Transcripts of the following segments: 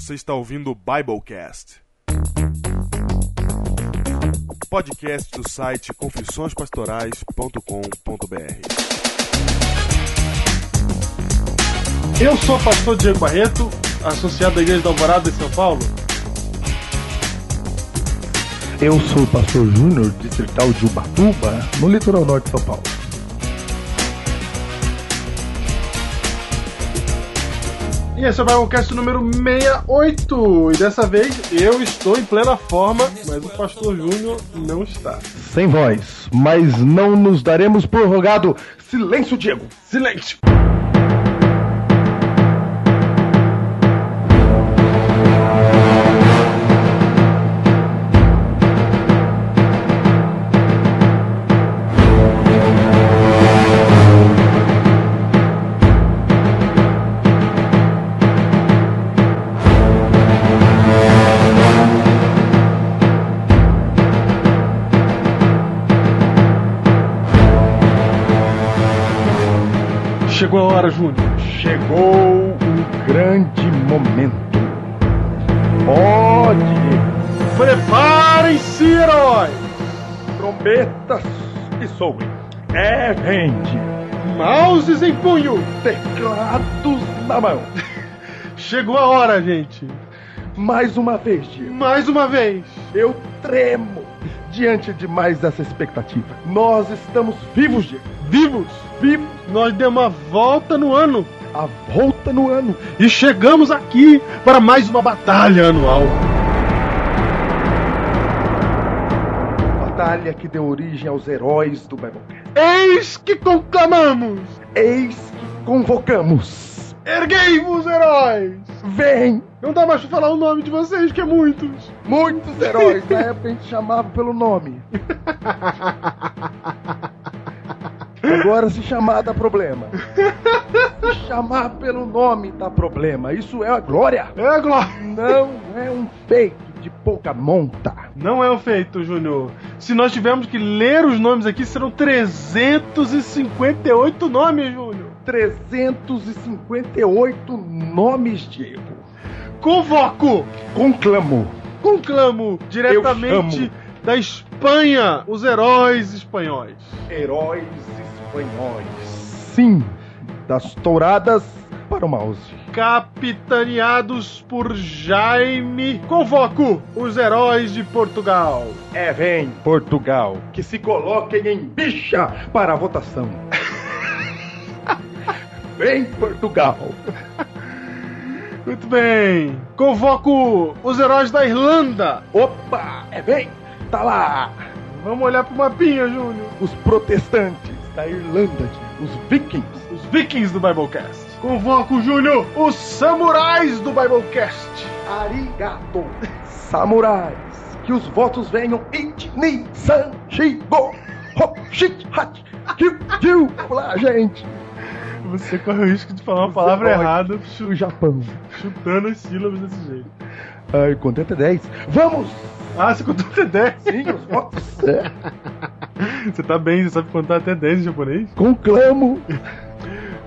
Você está ouvindo o Biblecast. Podcast do site confissõespastorais.com.br. Eu sou o pastor Diego Barreto, associado da Igreja da Alvorada em São Paulo. Eu sou o pastor Júnior, distrital de Ubatuba, no litoral norte de São Paulo. E esse é o Biblecast número 68. E dessa vez eu estou em plena forma, mas o pastor Júnior não está. Sem voz, mas não nos daremos por rogado. Silêncio, Diego! Silêncio! Chegou a hora, Júnior. Chegou o grande momento. Diego! Preparem-se, heróis! Trombetas que soem. É, vende. Mouses em punho! Teclados na mão. Chegou a hora, gente! Mais uma vez, Diego. Mais uma vez! Eu tremo diante de mais dessa expectativa. Nós estamos vivos, Diego. Vivos! Vivos. Nós demos uma volta no ano A volta no ano. e chegamos aqui para mais uma batalha anual. Batalha que deu origem aos heróis do Biblecast. Eis que conclamamos! Eis que convocamos. Erguei-vos, heróis! Vem! Não dá mais pra falar o nome de vocês, que é muitos! Muitos heróis. Na época a gente chamava pelo nome. Agora se chamar dá problema. Se chamar pelo nome dá problema. Isso é a glória. É, Glória! Não é um feito de pouca monta. Não é um feito, Júnior. Se nós tivermos que ler os nomes aqui, serão 358 nomes, Júnior. 358 nomes, Diego. Convoco! Conclamo. Conclamo diretamente da Espanha os heróis espanhóis. Heróis espanhóis. Sim, das touradas para o mouse. Capitaneados por Jaime. Convoco os heróis de Portugal. É, vem, Portugal, que se coloquem em bicha para a votação. vem, Portugal. Muito bem. Convoco os heróis da Irlanda. Opa, é, vem, tá lá. Vamos olhar pro mapinha, Júnior. Os protestantes da Irlanda, os vikings. Os vikings do Biblecast. Convoco, Júnior, os samurais do Biblecast. Arigato, samurais. Que os votos venham it, ni, san, shi, go, ho, shit, hat, kiu, kiu. Vamos lá, gente. Você corre o risco de falar uma Os palavra errada do Japão. chutando as sílabas desse jeito. Ai, contento é 10. Vamos! Ah, você contou até 10. Sim, os votos. Você tá bem, você sabe contar até 10 em japonês? Conclamo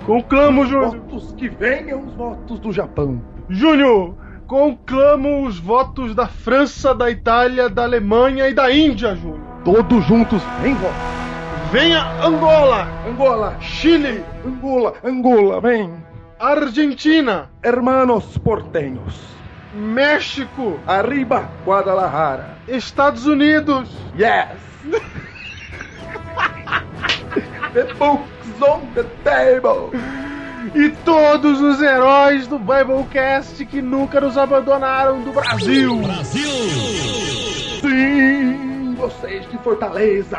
Conclamo, Júnior. votos que venham os votos do Japão. Júnior, conclamo os votos da França, da Itália, da Alemanha e da Índia, Júnior. Todos juntos, vem voto. Venha Angola, Angola, Chile, Angola, Angola, vem. Argentina, Hermanos porteños. México, Arriba, Guadalajara. Estados Unidos, Yes! the books on the table. e todos os heróis do Biblecast que nunca nos abandonaram do Brasil. Sim, vocês de Fortaleza.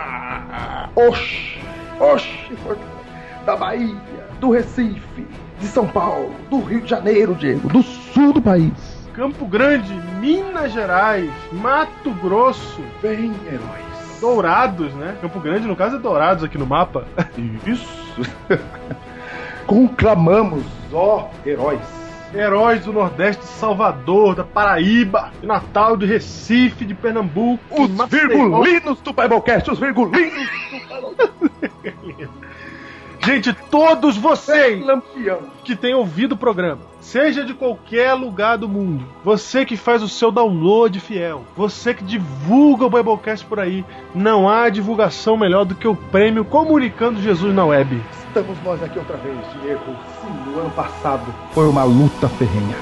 Oxi, oxi, Fortaleza. Da Bahia, do Recife, de São Paulo, do Rio de Janeiro, Diego, do sul do país. Campo Grande, Minas Gerais, Mato Grosso, Vem, heróis. Dourados, né? Campo Grande, no caso, é Dourados aqui no mapa. Isso. Conclamamos, ó heróis. Heróis do Nordeste de Salvador, da Paraíba, de Natal, de Recife, de Pernambuco. Os Maceió. virgulinos do Biblecast, os virgulinos do Biblecast. Gente, todos vocês Lampião. que têm ouvido o programa, seja de qualquer lugar do mundo, você que faz o seu download fiel, você que divulga o Biblecast por aí, não há divulgação melhor do que o prêmio Comunicando Jesus na Web. Estamos nós aqui outra vez, Diego. Sim, no ano passado foi uma luta ferrenha.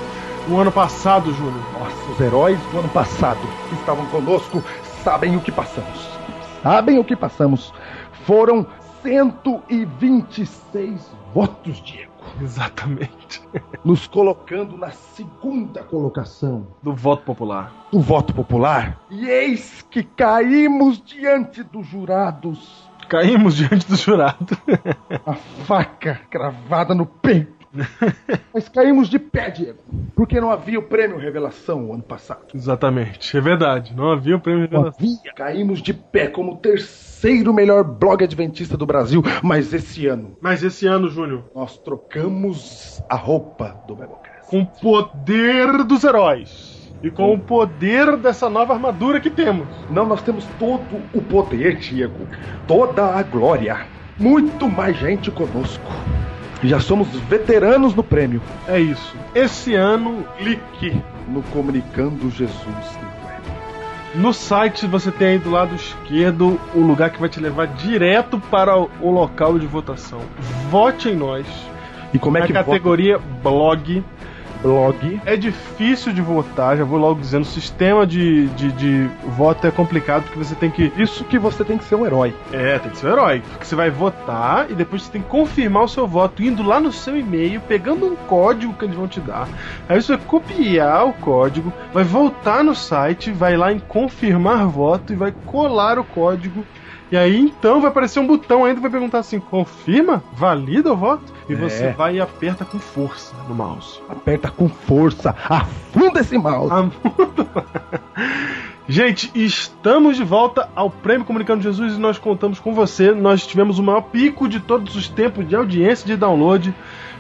No ano passado, Júnior. Nossa, os heróis do ano passado que estavam conosco sabem o que passamos. Sabem o que passamos. Foram 126 votos, Diego. Exatamente. Nos colocando na segunda colocação Do voto popular. do voto popular. E eis que caímos diante dos jurados. Caímos diante do jurado. A faca cravada no peito. Mas caímos de pé, Diego. Porque não havia o prêmio Revelação o ano passado. Exatamente, é verdade. Não havia o prêmio de Não revelação. havia. Caímos de pé como o terceiro melhor blog adventista do Brasil. Mas esse ano, Mas esse ano, Júnior, nós trocamos a roupa do Biblecast. com o poder dos heróis e com o poder dessa nova armadura que temos. Não, nós temos todo o poder, Diego. Toda a glória. Muito mais gente conosco. Já somos veteranos no prêmio. É isso. Esse ano, clique. No Comunicando Jesus no site você tem aí do lado esquerdo o lugar que vai te levar direto para o local de votação. Vote em nós. E como é que categoria blog. vota? blog? É difícil de votar, já vou logo dizendo. O sistema de, de, de voto é complicado porque você tem que. Isso que você tem que ser um herói. É, tem que ser um herói. Porque você vai votar e depois você tem que confirmar o seu voto indo lá no seu e-mail, pegando um código que eles vão te dar. Aí você vai copiar o código, vai voltar no site, vai lá em confirmar voto e vai colar o código. E aí então vai aparecer um botão ainda que vai perguntar assim: confirma? Valida o voto? E É. você vai e aperta com força no mouse. Aperta com força. Afunda esse mouse. Gente, estamos de volta ao Prêmio Comunicando Jesus e nós contamos com você. Nós tivemos o maior pico de todos os tempos de audiência de download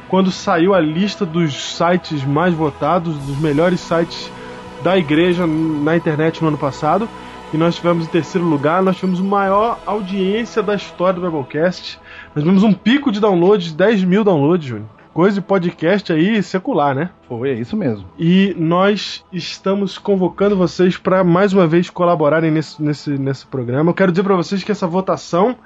quando saiu a lista dos sites mais votados, dos melhores sites da igreja na internet no ano passado. E nós tivemos em terceiro lugar, nós tivemos a maior audiência da história do Biblecast. Nós tivemos um pico de downloads, 10 mil downloads, Júnior. Coisa de podcast aí secular, né? Foi, é isso mesmo. E nós estamos convocando vocês para mais uma vez colaborarem nesse, nesse, nesse programa. Eu quero dizer para vocês que essa votação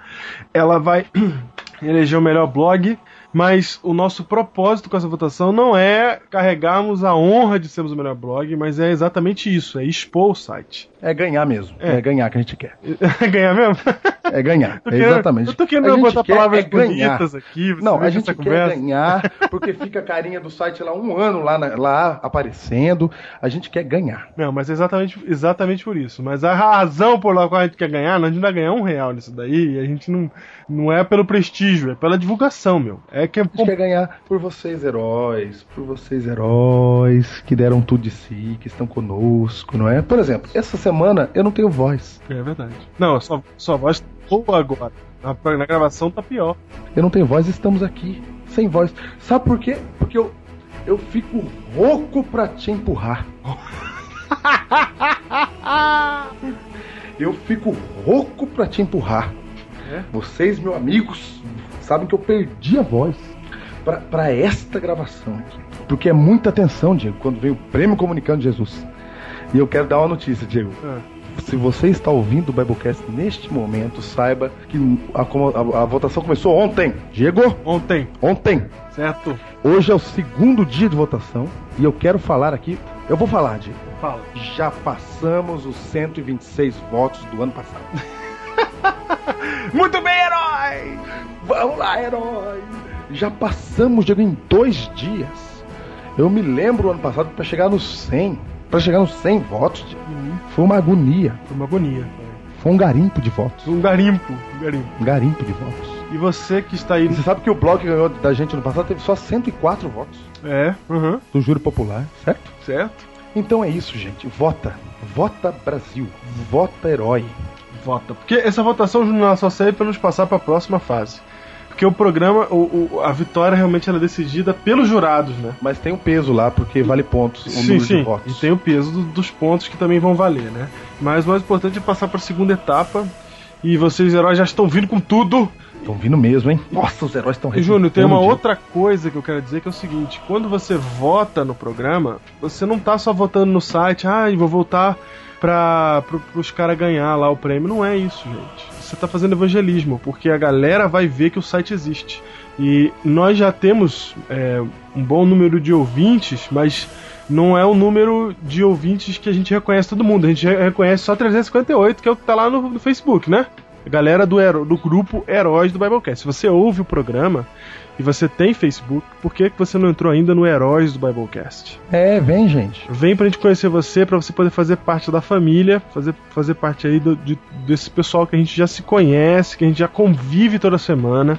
ela vai eleger o melhor blog, mas o nosso propósito com essa votação não é carregarmos a honra de sermos o melhor blog, mas é exatamente isso, é expor o site. É ganhar mesmo. É. É, ganhar que a gente quer. Ganhar mesmo? É ganhar. É exatamente. Eu tô querendo botar palavras é bonitas aqui. Não, a gente quer conversa- ganhar, porque fica a carinha do site lá um ano lá, na- lá aparecendo. A gente quer ganhar. Não, mas é exatamente, exatamente por isso. Mas a razão por qual a gente quer ganhar, não, a gente vai ganhar um real nisso daí, e a gente não, não é pelo prestígio, é pela divulgação, meu. É que é A gente quer ganhar por vocês, heróis, por vocês, heróis, que deram tudo de si, que estão conosco, não é? Por exemplo, essa semana eu não tenho voz. É verdade. Não, sua, sua voz boa agora. Na, na gravação tá pior. Eu não tenho voz e estamos aqui, sem voz. Sabe por quê? Porque eu, eu fico rouco pra te empurrar. Eu fico rouco pra te empurrar. É? Vocês, meus amigos, sabem que eu perdi a voz pra- pra esta gravação aqui. Porque é muita atenção, Diego, quando vem o prêmio Comunicando Jesus. E eu quero dar uma notícia, Diego. Ah, Se você está ouvindo o Biblecast neste momento, saiba que a, a- a votação começou ontem. Diego, ontem, ontem. certo? Hoje é o segundo dia de votação e eu quero falar aqui. Eu vou falar, Diego. Fala. Já passamos os 126 votos do ano passado. Muito bem, herói! Vamos lá, herói! Já passamos, Diego, em dois dias. Eu me lembro ano passado para chegar nos 100. Para chegar nos 100 votos, Diego. Foi uma agonia. Foi uma agonia. Foi um garimpo de votos. Um garimpo, um garimpo. Um garimpo de votos. E você que está aí. E você sabe que o que ganhou da gente no passado teve só 104 votos É, uhum, do Júri Popular, certo? certo? Então é isso, gente. Vota. Vota Brasil. Vota herói. Vota. Porque essa votação não só serve para nos passar para a próxima fase. Porque o programa, o, o- a vitória realmente ela é decidida pelos jurados, né? Mas tem um peso lá, porque vale pontos sim, sim. E tem o peso do- dos pontos que também vão valer, né? Mas o mais importante é passar para a segunda etapa. E vocês, heróis, já estão vindo com tudo. Estão vindo mesmo, hein? Nossa, os heróis estão Júnior, tem uma outra coisa que eu quero dizer que é o seguinte: quando você vota no programa, você não tá só votando no site, ah, vou votar para pro, os caras ganhar lá o prêmio. Não é isso, gente. Você tá fazendo evangelismo, porque a galera vai ver que o site existe. E nós já temos é, um bom número de ouvintes, mas não é o número de ouvintes que a gente reconhece todo mundo. A gente re- reconhece só 358, que é o que tá lá no, no Facebook, né? A galera do, do grupo Heróis do Biblecast. Se você ouve o programa e você tem Facebook, por que, você não entrou ainda no Heróis do Biblecast? É, vem, gente. Vem pra gente conhecer você, pra você poder fazer parte da família, fazer, fazer parte aí do, de- desse pessoal que a gente já se conhece, que a gente já convive toda semana.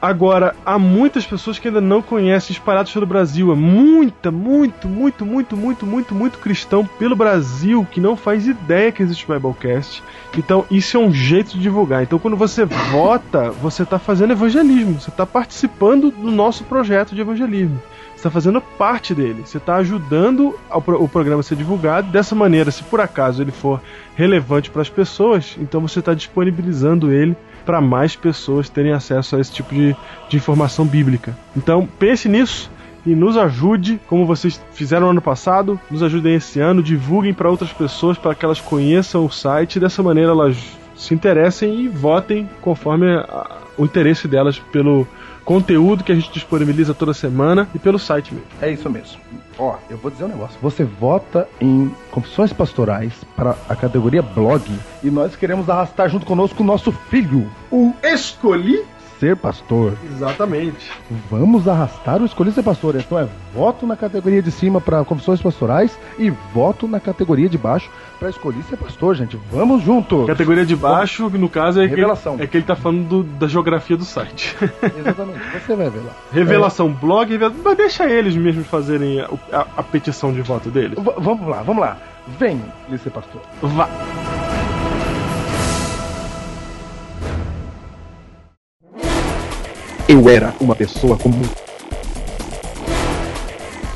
Agora, há muitas pessoas que ainda não conhecem espalhados pelo Brasil. É muita, muito, muito, muito, muito, muito, muito cristão pelo Brasil que não faz ideia que existe o Biblecast. Então, isso é um jeito de divulgar. Então, quando você vota, você está fazendo evangelismo. Você está participando do nosso projeto de evangelismo. Está fazendo parte dele. Você está ajudando o programa a ser divulgado. Dessa maneira, se por acaso ele for relevante para as pessoas, então você está disponibilizando ele para mais pessoas terem acesso a esse tipo de, de informação bíblica. Então pense nisso e nos ajude, como vocês fizeram no ano passado, nos ajudem esse ano, divulguem para outras pessoas para que elas conheçam o site dessa maneira elas se interessem e votem conforme a- o interesse delas pelo conteúdo que a gente disponibiliza toda semana e pelo site mesmo. É isso mesmo. Ó, eu vou dizer um negócio. Você vota em confissões pastorais para a categoria blog e nós queremos arrastar junto conosco o nosso filho, O escolhi ser pastor. exatamente. Vamos arrastar o escolhi ser pastor. Então é voto na categoria de cima para confissões pastorais e voto na categoria de baixo para escolhi ser pastor, gente. Vamos junto. Categoria de baixo, no caso, é que, Revelação. é que ele tá falando do- da geografia do site. Exatamente. Você vai ver lá. Revelação blog, revela- mas deixa eles mesmos fazerem a, a- a petição de voto deles. V- vamos lá, vamos lá. Vem, ser pastor. Vá. Eu era uma pessoa comum.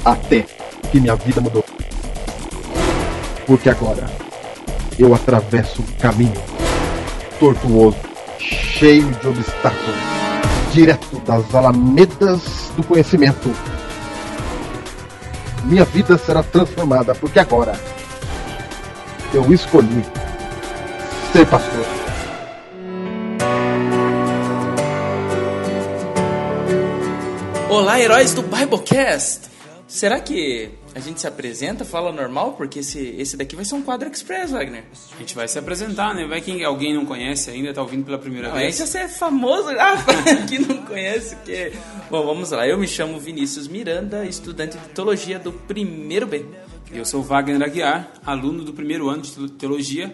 Até que minha vida mudou. Porque agora eu atravesso um caminho tortuoso, cheio de obstáculos, direto das alamedas do conhecimento. Minha vida será transformada, porque agora eu escolhi ser pastor. Olá, heróis do Biblecast! Será que a gente se apresenta, fala normal? Porque esse, esse daqui vai ser um quadro express, Wagner. A gente vai se apresentar, né? Vai que alguém não conhece ainda, tá ouvindo pela primeira Não, vez. esse é famoso, ah, que não conhece. Que... Bom, vamos lá. Eu me chamo Vinícius Miranda, estudante de teologia do primeiro B. Eu sou Wagner Aguiar, aluno do primeiro ano de teologia,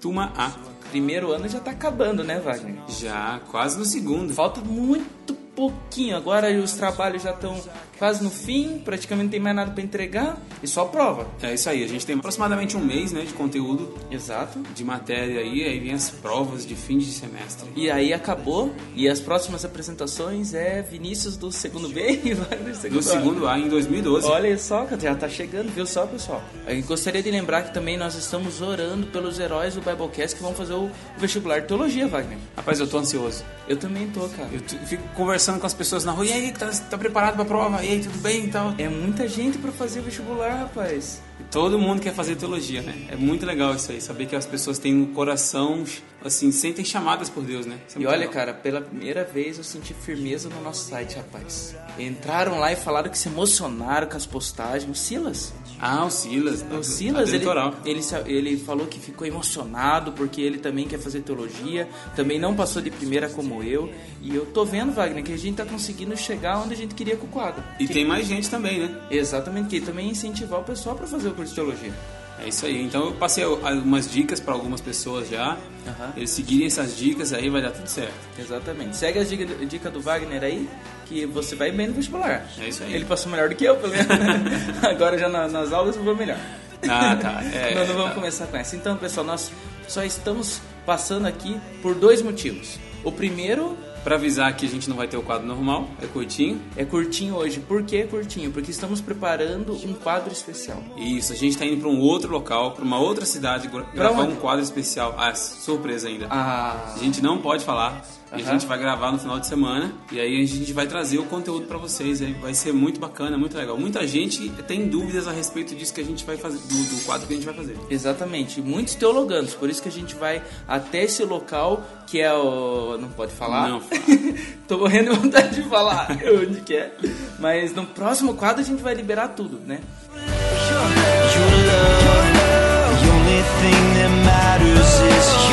turma A. Primeiro ano já tá acabando, né, Wagner? Já quase no segundo. Falta muito pouquinho. Agora os trabalhos já estão quase no fim, praticamente não tem mais nada para entregar e só prova. É isso aí, a gente tem aproximadamente um mês né, de conteúdo Exato. de matéria aí, aí vem as provas de fim de semestre. E aí acabou. E as próximas apresentações é Vinícius do segundo B e Wagner do segundo Do segundo A em 2012. Olha só, já tá chegando, viu só, pessoal? Eu gostaria de lembrar que também nós estamos orando pelos heróis do Biblecast que vão fazer o vestibular de teologia, Wagner. Rapaz, eu tô ansioso. Eu também tô, cara. Eu fico conversando com as pessoas na rua, e aí, tá, tá preparado pra prova? E aí, tudo bem e tal? É muita gente pra fazer vestibular, rapaz. E todo mundo quer fazer teologia, né? É muito legal isso aí, saber que as pessoas têm no coração, assim, sentem chamadas por Deus, né? É E olha, legal. cara, pela primeira vez eu senti firmeza no nosso site, rapaz. Entraram lá e falaram que se emocionaram com as postagens. Silas. Ah, o Silas. O Silas, ele, ele, ele falou que ficou emocionado porque ele também quer fazer teologia, também não passou de primeira como eu. E eu tô vendo, Wagner, que a gente tá conseguindo chegar onde a gente queria com o quadro. E Que- tem mais gente também, né? Exatamente, que também incentivar o pessoal para fazer o curso de teologia. É isso aí. Então eu passei algumas dicas para algumas pessoas já. Aham. Eles seguirem essas dicas aí vai dar tudo certo. Exatamente. Segue as dicas dica do Wagner aí, que você vai bem no vestibular. É isso aí. Ele passou melhor do que eu, pelo menos. Agora já na- nas aulas eu vou melhor. Ah, tá. É, não, não vamos tá. começar com essa. Então, pessoal, nós só estamos passando aqui por dois motivos. O primeiro Pra avisar que a gente não vai ter o quadro normal, é curtinho. é curtinho hoje. Por que curtinho? Porque estamos preparando um quadro especial. Isso, a gente tá indo para um outro local, para uma outra cidade, gra- gravar onde? um quadro especial. Ah, surpresa ainda. Ah, A gente não pode falar, E a gente vai gravar no final de semana. E aí a gente vai trazer o conteúdo pra vocês. Aí vai ser muito bacana, muito legal. Muita gente tem dúvidas a respeito disso que a gente vai fazer, do, do quadro que a gente vai fazer. Exatamente, muitos teologanos, por isso que a gente vai até esse local que é o. Não pode falar? Não fala. Tô morrendo de vontade de falar onde que é. Mas no próximo quadro a gente vai liberar tudo, né? Your love, the only thing that matters is your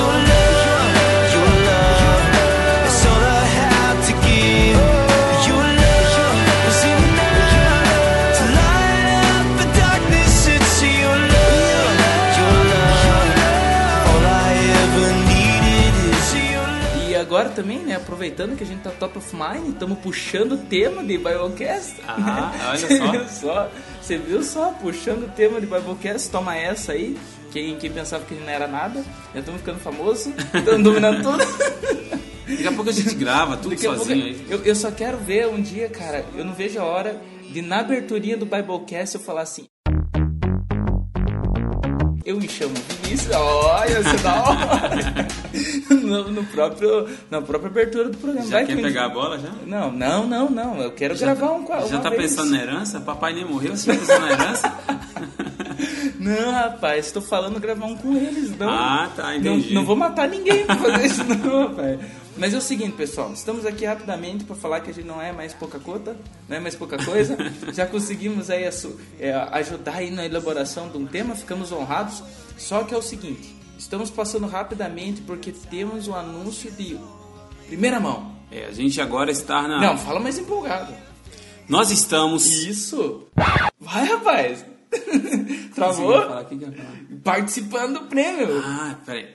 também, né, aproveitando que a gente tá top of mind, estamos puxando o tema de Biblecast. Ah, olha Você só. viu só? Você viu só? Puxando o tema de Biblecast, toma essa aí. Quem, quem pensava que não era nada, já estamos ficando famosos, estamos dominando tudo. Daqui a pouco a gente grava tudo pouco- sozinho aí. eu, eu só quero ver um dia, cara, eu não vejo a hora de na aberturinha do Biblecast eu falar assim. Eu me chamo Vinícius, olha, você dá hora. no, no próprio, na própria abertura do programa. Já Vai quer que pegar a dia- bola já? Não, não, não, não. Eu quero gravar um quadro. Já tá pensando na herança? Papai nem morreu, você já pensou na herança? Não, rapaz, estou falando gravar um com eles, não. Ah, tá, Não, entendi. não vou matar ninguém pra fazer isso, não, rapaz. Mas é o seguinte, pessoal, estamos aqui rapidamente para falar que a gente não é mais pouca cota, não é mais pouca coisa. Já conseguimos aí é, ajudar aí na elaboração de um tema, ficamos honrados. Só que é o seguinte, estamos passando rapidamente porque temos um anúncio de primeira mão. É, a gente agora está na. Não, fala mais empolgado. Nós estamos. Isso. Vai, rapaz. Travou? Participando do prêmio. Ah, peraí.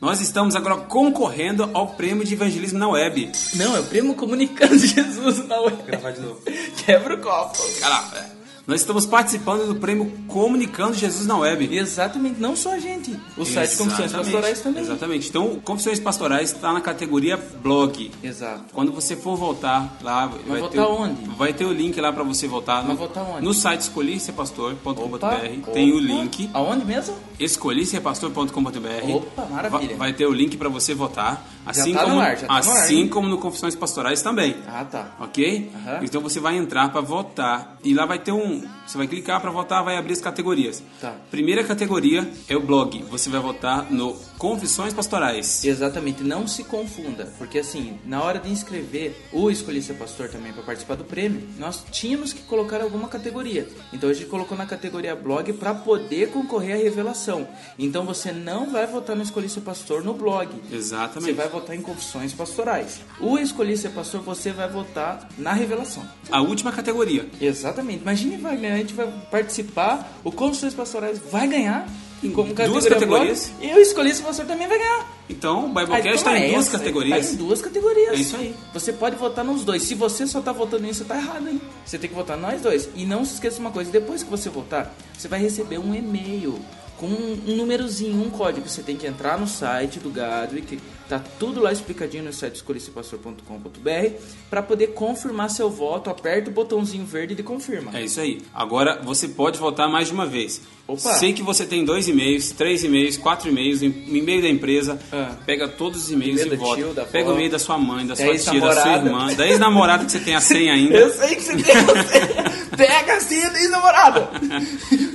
Nós estamos agora concorrendo ao prêmio de evangelismo na web. Não, é o prêmio comunicando Jesus na web. Gravar de novo. Quebra o copo. Cara, é. Nós estamos participando do prêmio Comunicando Jesus na web. Exatamente, não só a gente. O site Confissões. Pastorais também. Exatamente. Então, Confissões Pastorais está na categoria blog. Exato. Quando você for voltar lá, vai, votar ter, o- onde? Vai ter o link lá para você voltar. Vai no, votar onde? No site escolhiserpastor.com.br Opa, tem o link. Aonde mesmo? escolhiserpastor.com.br. Opa, maravilha. Vai, vai ter o link para você votar. Assim, tá no como, ar, tá no ar, assim hein? como no Confissões Pastorais também. Ah, tá. Ok? Aham. Então você vai entrar para votar e lá vai ter um. money. Você vai clicar para votar, vai abrir as categorias. Tá. Primeira categoria é o blog. Você vai votar no Confissões Pastorais. Exatamente, não se confunda, porque assim, na hora de inscrever o Escolhi Ser Pastor também para participar do prêmio, nós tínhamos que colocar alguma categoria. Então a gente colocou na categoria blog para poder concorrer à revelação. Então você não vai votar no Escolhi Ser Pastor no blog. Exatamente. Você vai votar em confissões pastorais. O Escolhi Ser Pastor, você vai votar na revelação. A última categoria. Exatamente. Imagine, Wagner, a gente vai participar, o Confissões Pastorais vai ganhar como duas categoria categorias. e o Escolhi Ser Pastor também vai ganhar. Então, o Biblecast então está é em duas essa, categorias. Tá em duas categorias. É isso aí. Você pode votar nos dois. Se você só tá votando nisso, você tá errado, hein? Você tem que votar nós dois. E não se esqueça de uma coisa: depois que você votar, você vai receber um e-mail com um, númerozinho, um código. Você tem que entrar no site do Gadwick. Tá tudo lá explicadinho no site escolhecipastor.com.br para poder confirmar seu voto. Aperta o botãozinho verde de confirma. É isso aí. Agora você pode votar mais de uma vez. Opa. Sei que você tem dois e-mails, três e-mails, quatro e-mails, em- e-mail da empresa. Ah. Pega todos os e-mails E-mail e do vota. tio, da Pega o e-mail da sua mãe, da sua tia, da sua irmã, da ex-namorada que você tem a senha ainda. Eu sei que você tem você. Pega assim, namorada.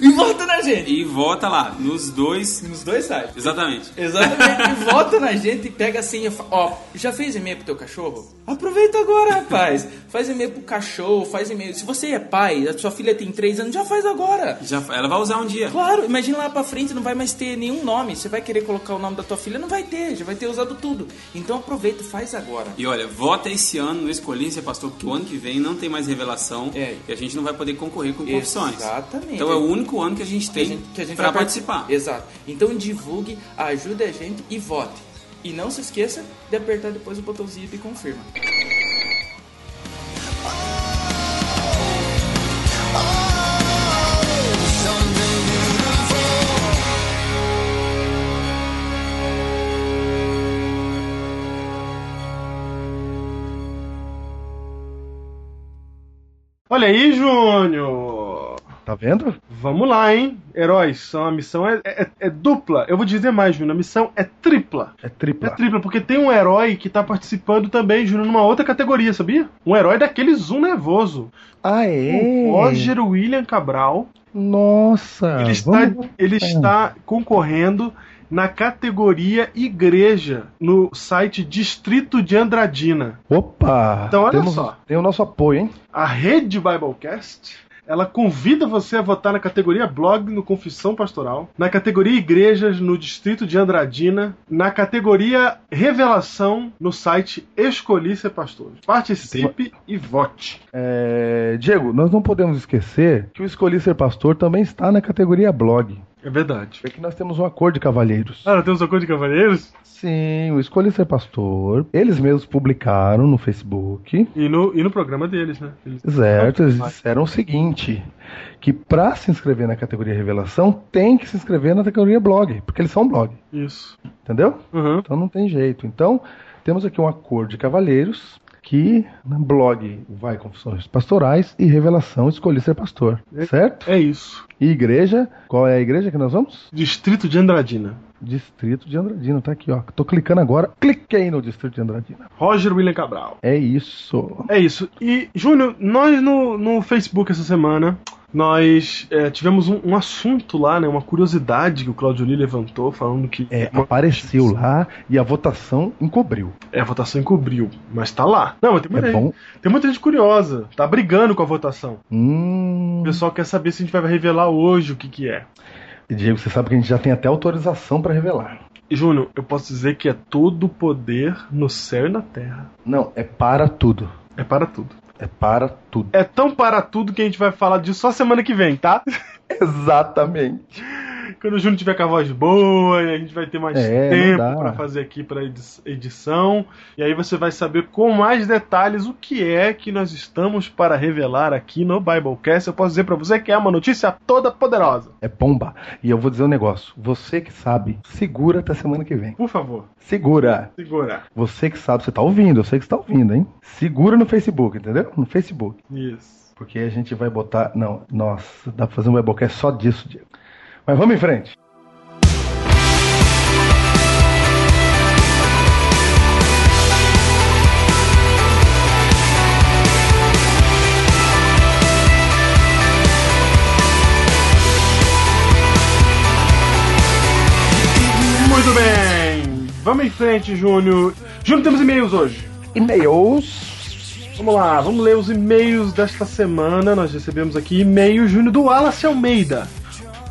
e vota na gente. E vota lá, nos dois. Nos dois sites. Exatamente. Exatamente. E vota na gente e pega assim e fala, ó, já fez e-mail pro teu cachorro? Aproveita agora, rapaz. Faz e-mail pro cachorro, faz e-mail. Se você é pai, a sua filha tem 3 anos, já faz agora. Já, ela vai usar um dia. Claro, imagina lá pra frente, não vai mais ter nenhum nome. Você vai querer colocar o nome da tua filha, não vai ter, já vai ter usado tudo. Então aproveita faz agora. E olha, vota esse ano no Escolhi Ser Pastor, porque o ano que vem não tem mais revelação É. e a gente não vai poder concorrer com confissões. Exatamente. Então é o único ano que a gente tem para vai participar. Exato. Então divulgue, ajude a gente e vote. E não se esqueça de apertar depois o botãozinho de confirma. Olha aí, Júnior! Tá vendo? Vamos lá, hein? Heróis, a missão é, é- é dupla. Eu vou dizer mais, Júnior. A missão é tripla. É É tripla. tripla, porque tem um herói que tá participando também, Júnior, numa outra categoria, sabia? Um herói daquele zoom nervoso. Ah, é? O Roger William Cabral. Nossa. Ele está, vamos- ele está concorrendo na categoria Igreja no site Distrito de Andradina. Opa! Então, olha temos, só. Tem o nosso apoio, hein? A rede Biblecast ela convida você a votar na categoria blog no Confissão Pastoral, na categoria igrejas no distrito de Andradina, na categoria revelação no site Escolhi Ser Pastor. Participe e vote. É, Diego, nós não podemos esquecer que o Escolhi Ser Pastor também está na categoria blog. É verdade. É que nós temos um acordo de cavalheiros. Ah, temos acordo de cavalheiros? Sim, o Escolhi Ser Pastor, eles mesmos publicaram no Facebook. E no, e no programa deles, né? Eles- Certo, eles disseram o seguinte: que para se inscrever na categoria revelação, tem que se inscrever na categoria blog, porque eles são blog, Isso. entendeu? Uhum. Então não tem jeito. Então, temos aqui um acordo de cavalheiros que na blog vai confissões pastorais e revelação escolhi ser pastor, certo? É isso. E igreja, qual é a igreja que nós vamos? Distrito de Andradina. Distrito de Andradina, tá aqui, ó. Tô clicando agora, cliquei no Distrito de Andradina. Roger William Cabral. É isso. É isso. E, Júnior, nós no, no Facebook essa semana, nós é, tivemos um, um assunto lá, né? Uma curiosidade que o Claudio Lee levantou, falando que. É, uma- apareceu lá e a votação encobriu. É, a votação encobriu, mas tá lá. Não, mas tem muita, É gente, tem muita gente curiosa, tá brigando com a votação. Hum. O pessoal quer saber se a gente vai revelar hoje o que que é. Diego, você sabe que a gente já tem até autorização pra revelar. Júnior, eu posso dizer que é todo o poder no céu e na terra. Não, é para tudo. É para tudo. É para tudo. É tão para tudo que a gente vai falar disso só semana que vem, tá? Exatamente. Quando o Júnior tiver com a voz boa, e a gente vai ter mais É, tempo pra fazer aqui edi- edição. E aí você vai saber com mais detalhes o que é que nós estamos para revelar aqui no Biblecast. Eu posso dizer pra você que é uma notícia toda poderosa. É bomba. E eu vou dizer um negócio. Você que sabe, segura até semana que vem. Por favor, Segura. segura. Você que sabe, você tá ouvindo, eu sei que você tá ouvindo, hein? Segura no Facebook, entendeu? No Facebook. Isso. Porque a gente vai botar. Não, nossa, dá pra fazer um webcast só disso, Diego. Mas vamos em frente. Muito bem. Vamos em frente, Júnior. Júnior, temos e-mails hoje. E-mails. Vamos lá, vamos ler os e-mails desta semana. Nós recebemos aqui e-mail, Júnior, do Wallace Almeida.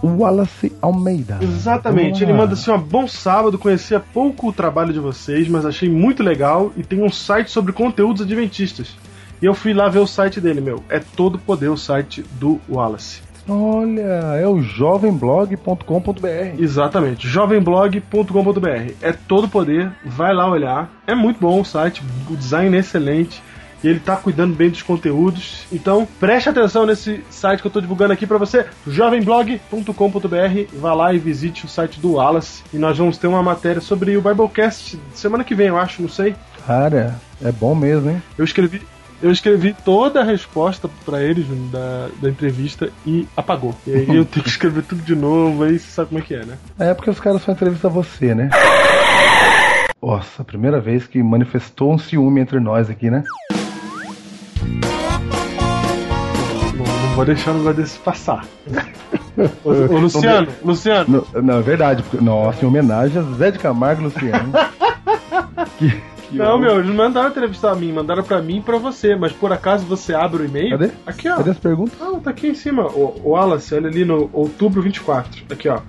Wallace Almeida. Exatamente, ele manda assim: ó, bom sábado, conheci há pouco o trabalho de vocês, mas achei muito legal e tem um site sobre conteúdos adventistas. E eu fui lá ver o site dele, meu. É todo poder o site do Wallace. Olha, é o jovemblog.com.br. Exatamente, jovemblog.com.br. É todo poder, vai lá olhar. É muito bom o site, o design é excelente. E ele tá cuidando bem dos conteúdos. Então, preste atenção nesse site que eu tô divulgando aqui pra você, jovemblog.com.br. Vá lá e visite o site do Wallace. E nós vamos ter uma matéria sobre o Biblecast semana que vem, eu acho, não sei. Cara, é bom mesmo, hein? Eu escrevi. Eu escrevi toda a resposta pra eles da, da entrevista e apagou. E aí eu tenho que escrever tudo de novo, aí você sabe como é que é, né? É porque os caras só entrevistam você, né? Nossa, a primeira vez que manifestou um ciúme entre nós aqui, né? Não, não vou deixar um negócio desse passar. ô, ô, Luciano, Luciano, Não, não, é verdade. porque- Nossa, em homenagem a Zé de Camargo e Luciano. que, que não, meu, eles não mandaram entrevistar a mim, mandaram pra mim e pra você, mas por acaso você abre o e-mail? Cadê? Aqui, ó. Cadê as perguntas? Não, tá aqui em cima. O, o Wallace, olha ali no outubro 24. Aqui, ó.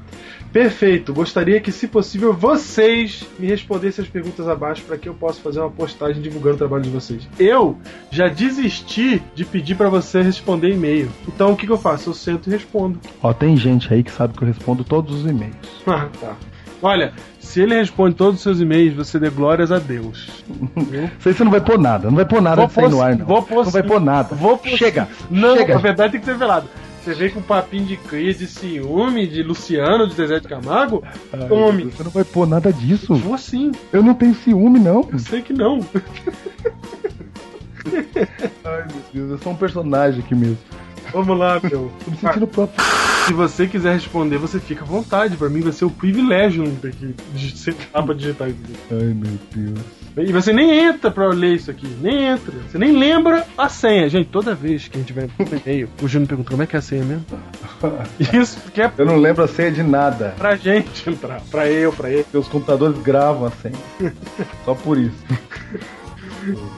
Perfeito. Gostaria que, se possível, vocês me respondessem as perguntas abaixo para que eu possa fazer uma postagem divulgando o trabalho de vocês. Eu já desisti de pedir para você responder e-mail. Então, o que, que eu faço? Eu sento e respondo. Ó, tem gente aí que sabe que eu respondo todos os e-mails. Ah, tá. Olha, se ele responde todos os seus e-mails, você dê glórias a Deus. Aí você não vai pôr nada, não vai pôr nada Vou aí pôr no ar, não. vou pôr não vai pôr nada. Vou pôr Chega, Não, chega. na verdade tem que ser velado. Você vem com papinho de cria, de ciúme, de Luciano, de Zezé de Camargo? Ai, Tome. Você não vai pôr nada disso. Vou sim, Eu não tenho ciúme, não. eu sei que não. Ai, meu Deus, eu sou um personagem aqui mesmo. Vamos lá, meu. Tô me sentindo próprio. Se você quiser responder, você fica à vontade. Pra mim vai ser o privilégio não ter que digi- sentar pra digitar isso aqui. Ai, meu Deus. E você nem entra pra ler isso aqui. Nem entra. Você nem lembra a senha. Gente, toda vez que a gente vai pro e-mail, o Júnior pergunta como é que é a senha mesmo. Isso que é Eu não lembro a senha de nada. pra gente entrar. Pra eu, pra ele. Porque os computadores gravam a senha. Só por isso.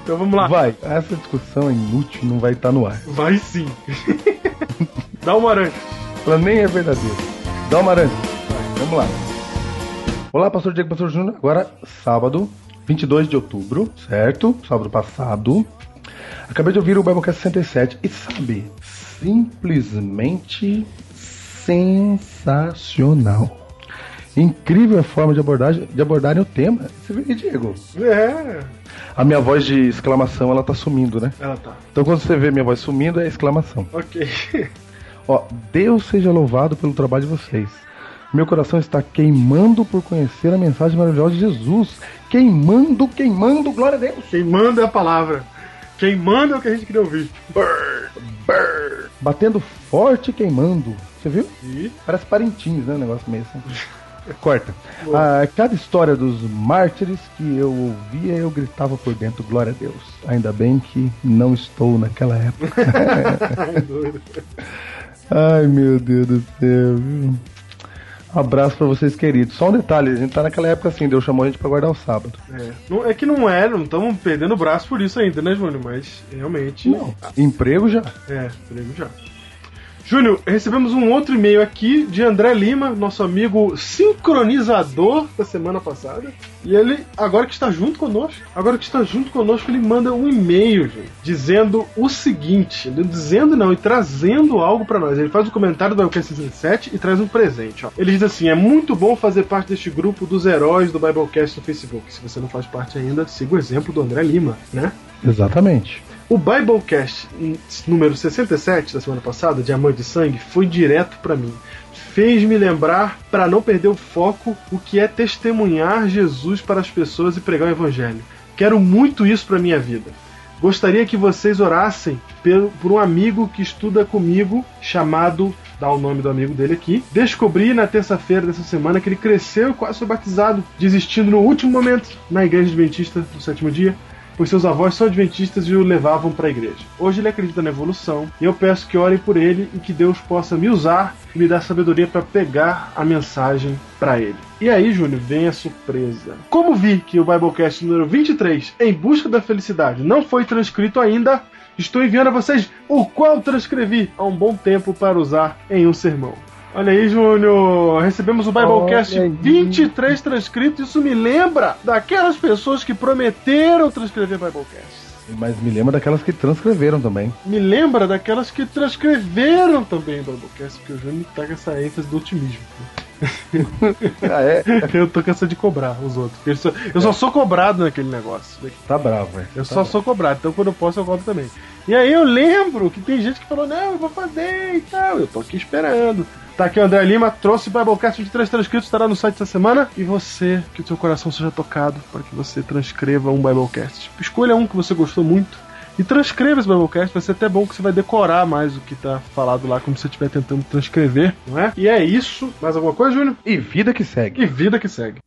Então vamos lá. Vai, essa discussão é inútil, não vai estar no ar. Vai sim. Dá uma aranha. Ela nem é verdadeira. Dá uma aranha. Vai, vamos lá. Olá, pastor Diego, pastor Júnior. Agora, sábado, 22 de outubro, certo? Sábado passado. Acabei de ouvir o Biblecast 67 e sabe, simplesmente sensacional. Incrível a forma de abordagem, de abordarem o tema. Você vê, Diego? É. A minha voz de exclamação, ela tá sumindo, né? Ela tá. Então quando você vê minha voz sumindo, é exclamação. Ok. Ó, Deus seja louvado pelo trabalho de vocês. Meu coração está queimando por conhecer a mensagem maravilhosa de Jesus. Queimando, queimando, glória a Deus. Quem manda é a palavra. Quem manda é o que a gente queria ouvir. Batendo forte e queimando. Você viu? E Parece parentins, né? O negócio meio assim. Corta. Ah, cada história dos mártires que eu ouvia, eu gritava por dentro, glória a Deus. Ainda bem que não estou naquela época. Ai, meu Deus do céu, viu? Um abraço pra vocês, queridos. Só um detalhe, a gente tá naquela época assim, Deus chamou a gente pra guardar o sábado. é, não, é que não é, não estamos perdendo o braço por isso ainda, né, Júnior? Mas realmente. Não. Emprego já. É, prego já. Júnior, recebemos um outro e-mail aqui de André Lima, nosso amigo sincronizador da semana passada. E ele, agora que está junto conosco, agora que está junto conosco, ele manda um e-mail, dizendo o seguinte: dizendo não, e trazendo algo pra nós. Ele faz um comentário do Biblecast 67 e traz um presente. Ó. Ele diz assim: é muito bom fazer parte deste grupo dos heróis do Biblecast no Facebook. Se você não faz parte ainda, siga o exemplo do André Lima, né? Exatamente. O Biblecast número 67 da semana passada, Diamante de Sangue, foi direto pra mim. Fez-me lembrar, para não perder o foco, o que é testemunhar Jesus para as pessoas e pregar o Evangelho. Quero muito isso para minha vida. Gostaria que vocês orassem por um amigo que estuda comigo, chamado, dá o nome do amigo dele aqui. Descobri na terça-feira dessa semana que ele cresceu e quase foi batizado, desistindo no último momento na igreja adventista do sétimo dia pois seus avós são adventistas e o levavam para a igreja. Hoje ele acredita na evolução e eu peço que orem por ele e que Deus possa me usar e me dar sabedoria para pegar a mensagem para ele. E aí, Júnior, vem a surpresa. Como vi que o Biblecast número 23, Em Busca da Felicidade, não foi transcrito ainda, estou enviando a vocês o qual transcrevi há um bom tempo para usar em um sermão. Olha aí, Júnior, recebemos o Biblecast Olha aí. 23 transcritos. Isso me lembra daquelas pessoas que prometeram transcrever Biblecast. Mas me lembra daquelas que transcreveram também. Me lembra daquelas que transcreveram também o Biblecast, porque o Júnior tá com essa ênfase do otimismo. Ah, é? Eu tô com essa de cobrar os outros. Eu só, eu só sou cobrado naquele negócio. Tá bravo, velho. Eu só sou cobrado, então quando eu posso eu cobro também. E aí eu lembro que tem gente que falou, não, eu vou fazer e tal. Eu tô aqui esperando. Tá aqui o André Lima, trouxe o Biblecast 23 transcritos, estará no site essa semana. E você, que o seu coração seja tocado para que você transcreva um Biblecast. Escolha um que você gostou muito e transcreva esse Biblecast. Vai ser até bom que você vai decorar mais o que tá falado lá, como se você estiver tentando transcrever, não é? E é isso. Mais alguma coisa, Júnior? E vida que segue. E vida que segue.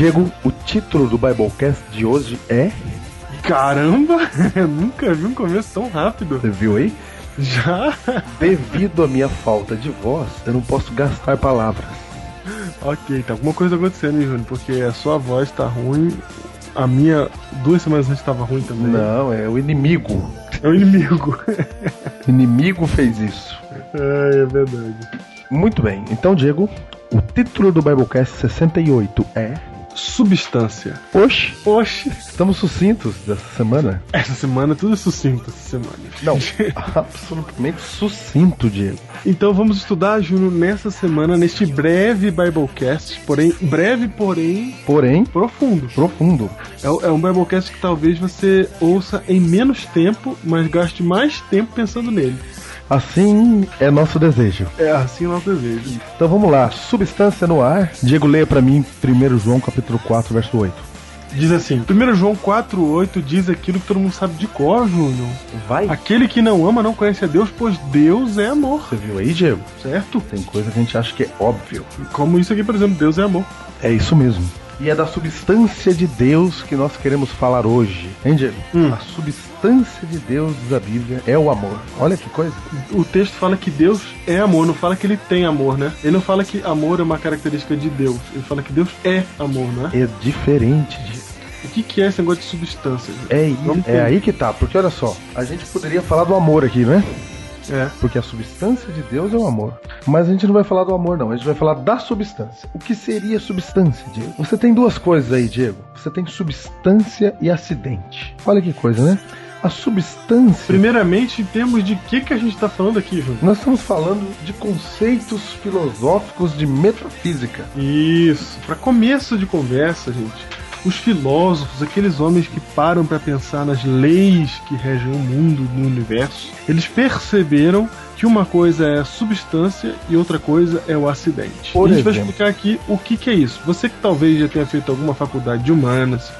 Diego. O título do Biblecast de hoje é. Caramba! Eu nunca vi um começo tão rápido. Você viu aí? Já? Devido à minha falta de voz, eu não posso gastar palavras. Ok, tá alguma coisa acontecendo, hein, Júnior? Porque a sua voz tá ruim, a minha duas semanas antes tava ruim também. Não, é o inimigo. É o inimigo. O inimigo fez isso. é, é verdade. Muito bem, então, Diego, o título do Biblecast 68 é. Substância. Oxe, Oxe, estamos sucintos dessa semana? essa semana tudo é sucinto essa semana. Não, absolutamente sucinto, Diego. Então vamos estudar, Júnior, nessa semana, neste breve Biblecast, porém, breve, porém, Porém, profundo. profundo. É, é um Biblecast que talvez você ouça em menos tempo, mas gaste mais tempo pensando nele. Assim é nosso desejo. É assim o nosso desejo. Então vamos lá, substância no ar. Diego, leia pra mim 1 João capítulo 4, verso 8. Diz assim, 1 João 4,8 diz aquilo que todo mundo sabe de cor, Júnior. Vai. Aquele que não ama não conhece a Deus, pois Deus é amor, Você viu aí, Diego? certo? Tem coisa que a gente acha que é óbvio. Como isso aqui, por exemplo, Deus é amor. É isso mesmo. E é da substância de Deus que nós queremos falar hoje. Hein, Diego? Hum. A substância de Deus, diz a Bíblia, é o amor. Olha que coisa. O texto fala que Deus é amor, não fala que ele tem amor, né? Ele não fala que amor é uma característica de Deus. Ele fala que Deus é amor, né? É diferente, Diego. O que, que é esse negócio de substância? É, é aí que tá, porque olha só, a gente poderia falar do amor aqui, né? É. Porque a substância de Deus é o amor. Mas a gente não vai falar do amor, não. A gente vai falar da substância. O que seria substância, Diego? Você tem duas coisas aí, Diego. Você tem substância e acidente. Olha que coisa, né? A substância. Primeiramente, em termos de que, que a gente tá falando aqui, Júnior? Nós estamos falando de conceitos filosóficos de metafísica. Isso. Para começo de conversa, gente, os filósofos, aqueles homens que param para pensar nas leis que regem o mundo, no universo, eles perceberam que uma coisa é a substância e outra coisa é o acidente. Por a gente vai exemplo. explicar aqui o que, que é isso. Você que talvez já tenha feito alguma faculdade de humanas,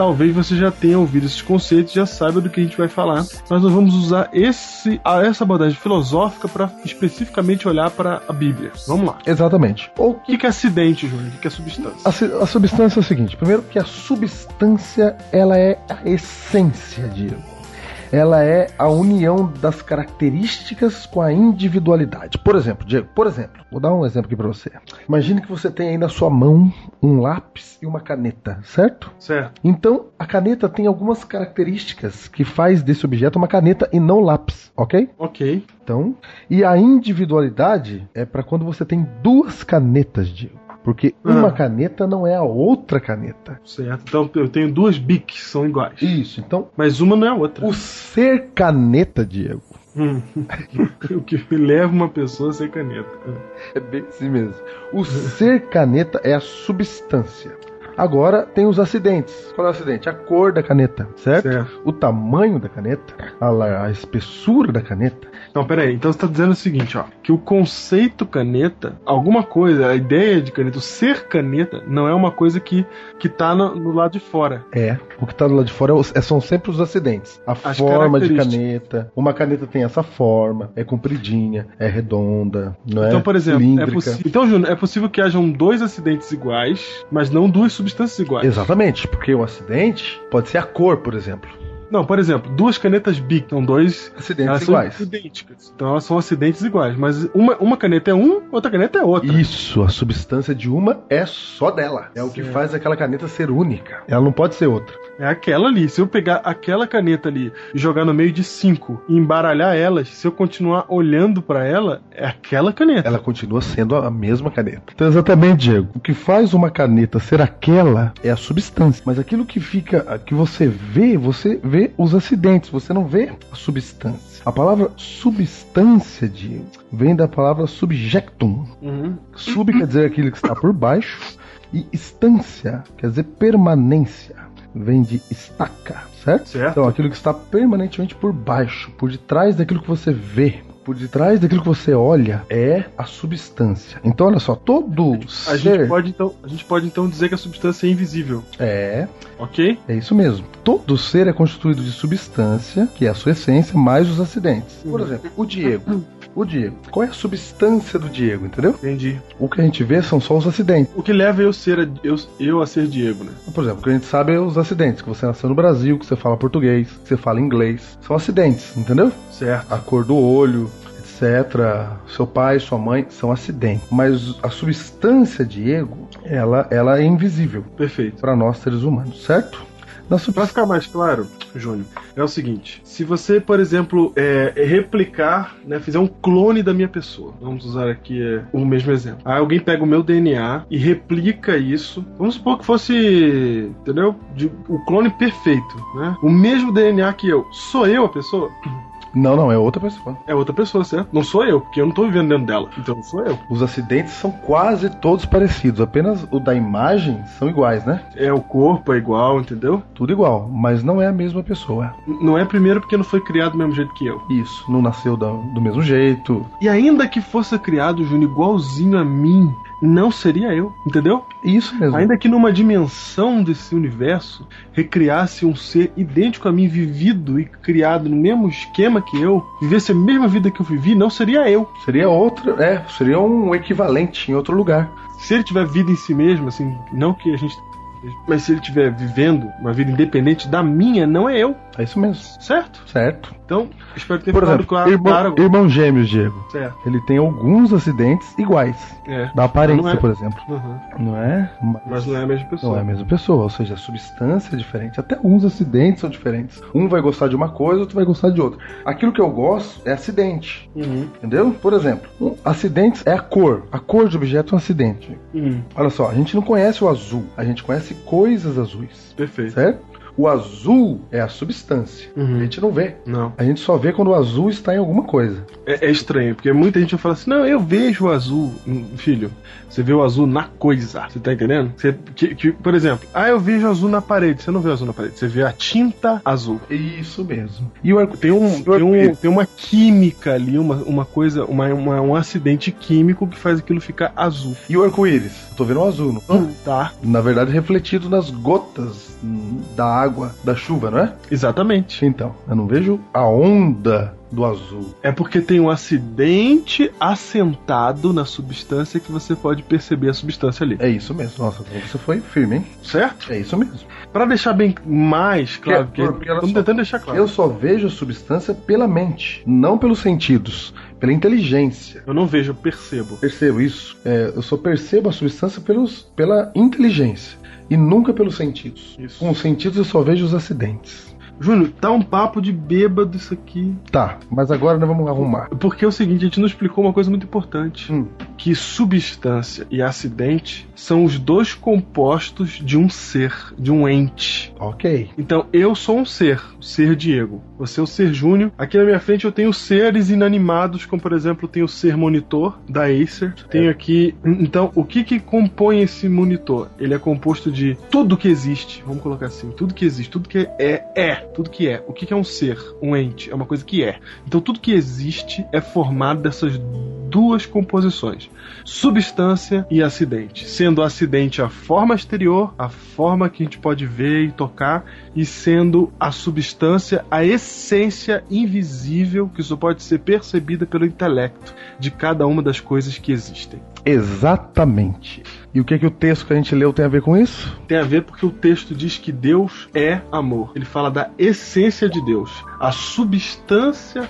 talvez você já tenha ouvido esses conceitos, já saiba do que a gente vai falar. Mas nós vamos usar esse, essa abordagem filosófica para especificamente olhar para a Bíblia. Vamos lá. Exatamente. Ou O que, que é acidente, Júnior? O que, é substância? A, a substância é o seguinte: primeiro, que a substância ela é a essência, Diego. Ela é a união das características com a individualidade. Por exemplo, Diego, por exemplo, vou dar um exemplo aqui para você. Imagine que você tem aí na sua mão um lápis e uma caneta, certo? Certo. Então, a caneta tem algumas características que faz desse objeto uma caneta e não lápis, ok? Ok. Então, e a individualidade é para quando você tem duas canetas, Diego. Porque uma Ah. caneta não é a outra caneta. Certo. Então eu tenho duas bics que são iguais. Isso, então Mas uma não é a outra. o ser caneta, Diego, Hum. o que leva uma pessoa a ser caneta. é bem assim mesmo. O ser caneta é a substância. Agora tem os acidentes. Qual é o acidente? A cor da caneta, certo? Certo. O tamanho da caneta, a, a espessura da caneta. Não, peraí. Então você tá dizendo o seguinte, ó. Que o conceito caneta, alguma coisa, a ideia de caneta, o ser caneta, não é uma coisa que, que tá no, no lado de fora. É, o que tá do lado de fora é é- são sempre os acidentes. A As forma de caneta. Uma caneta tem essa forma, é compridinha, é redonda, não é? Então, por exemplo, é possi- então, Júnior, é possível que hajam dois acidentes iguais, mas não duas substâncias iguais. Exatamente, porque o acidente pode ser a cor, por exemplo. Não, por exemplo, duas canetas Bic são dois Acidentes elas iguais. são idênticas. Então elas são acidentes iguais, mas uma, uma caneta é um, outra caneta é outra. Isso, a substância de uma é só dela. É o que faz aquela caneta ser única. Ela não pode ser outra. É aquela ali. Se eu pegar aquela caneta ali e jogar no meio de cinco e embaralhar elas, se eu continuar olhando pra ela, é aquela caneta. Ela continua sendo a mesma caneta. Então, exatamente, Diego. O que faz uma caneta ser aquela é a substância. Mas aquilo que fica, que você vê, você vê os acidentes, você não vê a substância. A palavra substância, Diego, vem da palavra subjectum. Uhum. Sub quer dizer aquilo que está por baixo, e estância quer dizer permanência. Vem de estaca, certo? Certo. Então, aquilo que está permanentemente por baixo, por detrás daquilo que você vê, por detrás daquilo que você olha, é a substância. Então, olha só, todo A ser gente, pode, então, a gente pode então dizer que a substância é invisível, é ok? é isso mesmo. Todo ser é constituído de substância, que é a sua essência, mais os acidentes. Por exemplo, o Diego. O Diego. Qual é a substância do Diego, entendeu? Entendi. O que a gente vê são só os acidentes. O que leva eu, ser, a- eu, eu a ser Diego, né? Por exemplo, o que a gente sabe é os acidentes. Que você nasceu no Brasil, que você fala português, que você fala inglês. São acidentes, entendeu? Certo. A cor do olho, etc. Seu pai, sua mãe, são acidentes. Mas a substância Diego, ela, ela é invisível Perfeito. para nós seres humanos, certo? Pra substância. ficar mais claro, Júnior, é o seguinte: se você, por exemplo, é, replicar, né, fizer um clone da minha pessoa, vamos usar aqui é, o mesmo exemplo. Aí alguém pega o meu DNA e replica isso. Vamos supor que fosse, entendeu? De- o clone perfeito, né? O mesmo DNA que eu. Sou eu a pessoa? Não, não, é outra pessoa. É outra pessoa, certo? Não sou eu, porque eu não tô vivendo dentro dela. Então não sou eu. Os acidentes são quase todos parecidos, apenas o da imagem são iguais, né? É o corpo, é igual, entendeu? Tudo igual, mas não é a mesma pessoa. N- Não é primeiro porque não foi criado do mesmo jeito que eu. Isso, não nasceu da- do mesmo jeito. E ainda que fosse criado, Júnior, igualzinho a mim, não seria eu, entendeu? Isso mesmo. Ainda que numa dimensão desse universo recriasse um ser idêntico a mim, vivido e criado no mesmo esquema que eu, vivesse a mesma vida que eu vivi, não seria eu. Seria outro, é, seria um equivalente em outro lugar. Se ele tiver vida em si mesmo, assim, não que a gente. Mas se ele estiver vivendo uma vida independente da minha, não é eu, É isso mesmo. certo? Certo. Então, espero ter Por ficado exemplo, claro. irmão, claro. irmão gêmeos, Diego. Certo. Ele tem alguns acidentes iguais. É. Da aparência, é. por exemplo. Uhum. Não é? Mas não é a mesma pessoa. Não é a mesma pessoa, ou seja, a substância é diferente. Até alguns acidentes são diferentes. Um vai gostar de uma coisa, outro vai gostar de outra. Aquilo que eu gosto é acidente. Uhum. Entendeu? Por exemplo, um, acidentes é a cor. A cor de objeto é um acidente. Uhum. Olha só, a gente não conhece o azul, a gente conhece coisas azuis. Perfeito. Certo? O azul é a substância. Uhum. A gente não vê. Não. A gente só vê quando o azul está em alguma coisa. É, é estranho, porque muita gente vai falar assim: não, eu vejo o azul. Hum, Filho, você vê o azul na coisa. Você tá entendendo? Você, que, que, por exemplo, ah, eu vejo azul na parede. Você não vê o azul na parede, você vê a tinta azul. Isso mesmo. E o arco Tem, um, tem, um, tem uma química ali, uma, uma coisa, uma, uma- um acidente químico que faz aquilo ficar azul. E o arco-íris? Tô vendo o azul, não tô? Tá, Na verdade, refletido nas gotas hum, da água da chuva, não é? exatamente. Então, eu não vejo a onda do azul. É porque tem um acidente assentado na substância que você pode perceber a substância ali. É isso mesmo. Nossa, você foi firme, hein? Certo? É isso mesmo. Pra deixar bem mais claro, Porque- porque porque estamos tentando deixar claro. Eu só vejo a substância pela mente, não pelos sentidos, pela inteligência. Eu não vejo, eu percebo. Percebo isso. É, eu só percebo a substância pelos, pela inteligência e nunca pelos sentidos. Isso. Com os sentidos eu só vejo os acidentes. Júnior, tá um papo de bêbado isso aqui. Tá, mas agora nós vamos arrumar. Porque é o seguinte, a gente não explicou uma coisa muito importante. Hum. Que substância e acidente são os dois compostos de um ser, de um ente. Ok. Então, eu sou um ser, o ser Diego. Você é o ser Júnior. Aqui na minha frente eu tenho seres inanimados, como por exemplo, tenho o ser monitor da Acer. Tenho aqui. Então, o que que compõe esse monitor? Ele é composto de tudo que existe. Vamos colocar assim: tudo que existe, tudo que é, é. Tudo que é. O que que é um ser? Um ente. É uma coisa que é. Então, tudo que existe é formado dessas duas composições: substância e acidente. Sendo o acidente a forma exterior, a forma que a gente pode ver e tocar, e sendo a substância a essência invisível que só pode ser percebida pelo intelecto de cada uma das coisas que existem. Exatamente. E o que, que o texto que a gente leu tem a ver com isso? Tem a ver porque o texto diz que Deus é amor. Ele fala da essência de Deus, a substância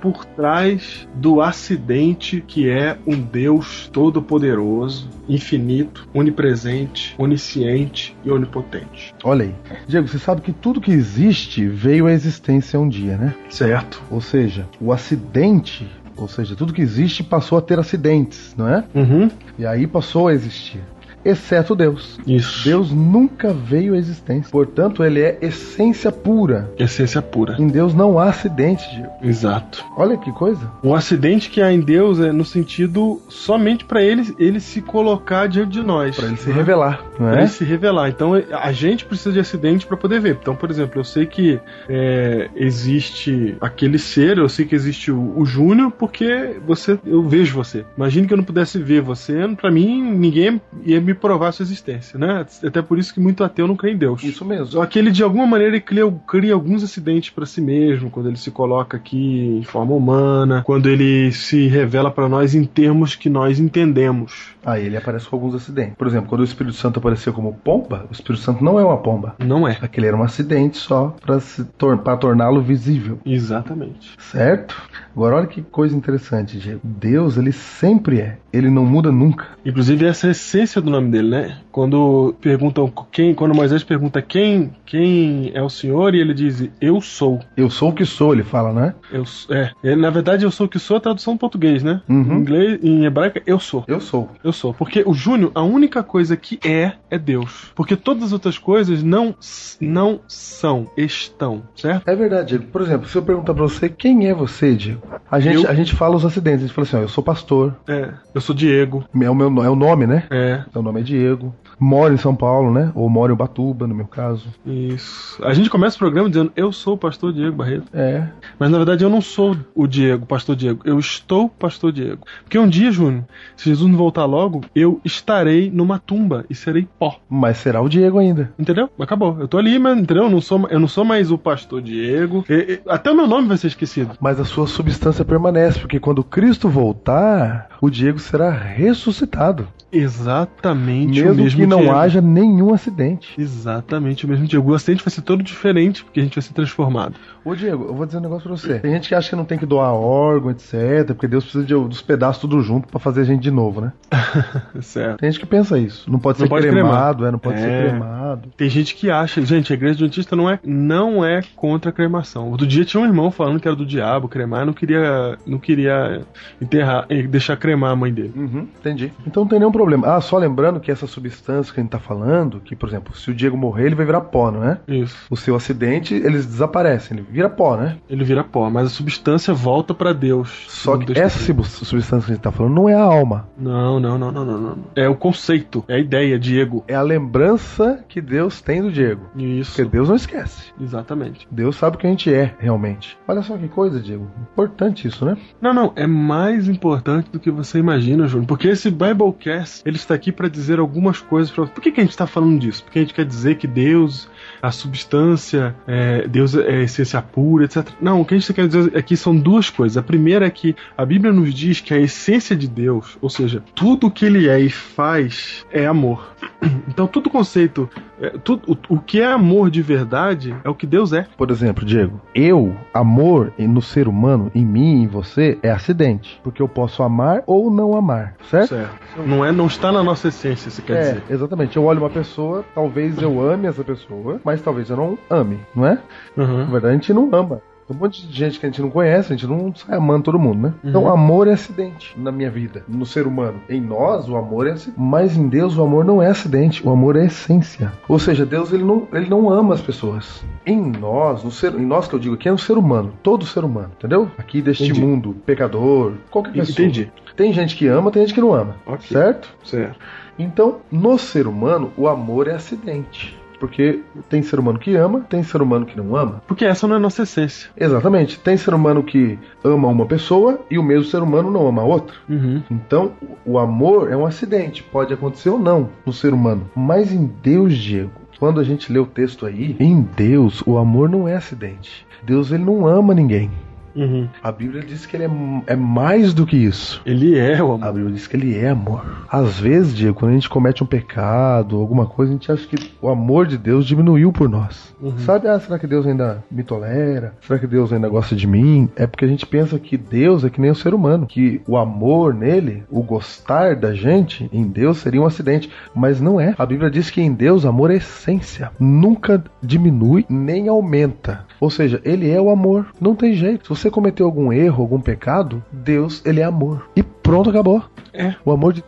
por trás do acidente que é um Deus todo-poderoso, infinito, onipresente, onisciente e onipotente. Olha aí. Diego, você sabe que tudo que existe veio à existência um dia, né? Certo? Ou seja, o acidente, ou seja, tudo que existe passou a ter acidentes, não é? Uhum. E aí passou a existir. Exceto Deus. Isso. Deus nunca veio à existência. Portanto, ele é essência pura. Essência pura. Em Deus não há acidente, Diego. Exato. Olha que coisa. O acidente que há em Deus é no sentido somente para ele, ele se colocar diante de nós. Para ele se né? revelar, não Pra é? ele se revelar. Então a gente precisa de acidente para poder ver. Então, por exemplo, eu sei que é, existe aquele ser, eu sei que existe o, o Júnior, porque você, eu vejo você. Imagine que eu não pudesse ver você, para mim ninguém ia me provar a sua existência, né? Até por isso que muito ateu não crê em Deus. Isso mesmo. Só que ele, de alguma maneira, ele cria, cria alguns acidentes para si mesmo, quando ele se coloca aqui em forma humana, quando ele se revela para nós em termos que nós entendemos. Aí ele aparece com alguns acidentes. Por exemplo, quando o Espírito Santo apareceu como pomba, o Espírito Santo não é uma pomba. Não é. Aquele era um acidente só para tor torná-lo visível. Exatamente. Certo? Agora olha que coisa interessante, Diego. Deus, ele sempre é. Ele não muda nunca. Inclusive, essa é a essência do nome dele, né? Quando perguntam quem, quando Moisés pergunta quem, quem é o Senhor e ele diz eu sou. Eu sou o que sou, ele fala, né? Eu é, ele, na verdade eu sou o que sou é a tradução em português, né? Uhum. Em inglês, em hebraico eu sou. Eu sou. Eu sou. Porque o Júnior, a única coisa que é, é Deus. Porque todas as outras coisas não, não são, estão, certo? É verdade. Por exemplo, se eu perguntar pra você quem é você, Diego, a gente, Eu? a gente fala os acidentes. A gente fala assim: ó, eu sou pastor. É. Eu sou Diego. É o, meu, é o nome, né? É. Meu nome é Diego. Moro em São Paulo, né? Ou moro em Ubatuba, no meu caso. Isso. A gente começa o programa dizendo eu sou o pastor Diego Barreto. É. Mas na verdade eu não sou o Diego, pastor Diego. Eu estou pastor Diego. Porque um dia, Júnior, se Jesus não voltar logo, eu estarei numa tumba e serei pó. Mas será o Diego ainda. Entendeu? Acabou. Eu tô ali, mas entendeu? Eu não sou, eu não sou mais o pastor Diego. E- e- até o meu nome vai ser esquecido. Mas a sua substância permanece, porque quando Cristo voltar, o Diego será ressuscitado. Exatamente o Mesmo mesmo que não Diego. haja nenhum acidente. Exatamente o mesmo Diego. O acidente vai ser todo diferente, porque a gente vai ser transformado. Ô Diego, eu vou dizer um negócio pra você. Tem gente que acha que não tem que doar órgão, etc. Porque Deus precisa de- dos pedaços tudo junto pra fazer a gente de novo, né? certo. Tem gente que pensa isso. Não pode Não ser pode cremado, é, não pode É. ser cremado. Tem gente que acha, gente, a igreja adventista não é, não é contra a cremação. Outro dia tinha um irmão falando que era do diabo cremar, não queria, não queria enterrar, eh, deixar cremar a mãe dele. Uhum, entendi. Então não tem nenhum problema. Ah, só lembrando que essa substância que a gente tá falando, que, por exemplo, se o Diego morrer, ele vai virar pó, não é? Isso. O seu acidente, eles desaparecem, ele vira pó, né? Ele vira pó, mas a substância volta pra Deus. Só que Deus essa substância que a gente tá falando não é a alma. Não, não, não, não, não, não. É o conceito, é a ideia, Diego. É a lembrança que Deus tem do Diego. Isso. Porque Deus não esquece. Exatamente. Deus sabe o que a gente é, realmente. Olha só que coisa, Diego. Importante isso, né? Não, não, é mais importante do que você imagina, Júnior. Porque esse Biblecast, ele está aqui para dizer algumas coisas para Por que, que a gente está falando disso? Porque a gente quer dizer que Deus, a substância, é, Deus é a essência pura, etc. Não, o que a gente quer dizer aqui são duas coisas. A primeira é que a Bíblia nos diz que a essência de Deus, ou seja, tudo que ele é e faz, é amor. Então, todo conceito, é, tudo, o, o que é amor de verdade é o que Deus é. Por exemplo, Diego, eu, amor no ser humano, em mim, em você, é acidente. Porque eu posso amar ou não amar, certo? Certo. Não é, não está na nossa essência, você quer é, dizer. exatamente. Eu olho uma pessoa, talvez eu ame essa pessoa, mas talvez eu não ame, não é? Na Uhum. verdade, a gente não ama. Tem um monte de gente que a gente não conhece, a gente não sai amando todo mundo, né? Uhum. Então, amor é acidente na minha vida, no ser humano. Em nós, o amor é acidente. Mas em Deus, o amor não é acidente, o amor é essência. Ou seja, Deus ele não, ele não ama as pessoas. Em nós, no ser, em nós que eu digo aqui, é no ser humano, todo ser humano, entendeu? Aqui deste Entendi. mundo, pecador, qualquer pessoa. Entendi. Tem gente que ama, tem gente que não ama, Ok. certo? Certo. Então, no ser humano, o amor é acidente. Porque tem ser humano que ama, tem ser humano que não ama. Porque essa não é a nossa essência. Exatamente. Tem ser humano que ama uma pessoa e o mesmo ser humano não ama a outra. Uhum. Então, o amor é um acidente. Pode acontecer ou não no ser humano. Mas em Deus, Diego, quando a gente lê o texto aí, em Deus, o amor não é acidente. Deus, ele não ama ninguém. Uhum. A Bíblia diz que ele é, é mais do que isso. Ele é o A amor. Bíblia diz que ele é amor. Às vezes, Diego, quando a gente comete um pecado, alguma coisa, a gente acha que o amor de Deus diminuiu por nós. Sabe, ah, será que Deus ainda me tolera? Será que Deus ainda gosta de mim? É porque a gente pensa que Deus é que nem o ser humano, que o amor nele, o gostar da gente, em Deus seria um acidente. Mas não é. A Bíblia diz que em Deus amor é essência. Nunca diminui nem aumenta. Ou seja, ele é o amor. Não tem jeito. Se você cometeu algum erro, algum pecado, Deus, ele é amor. E pronto, acabou. É. O amor de.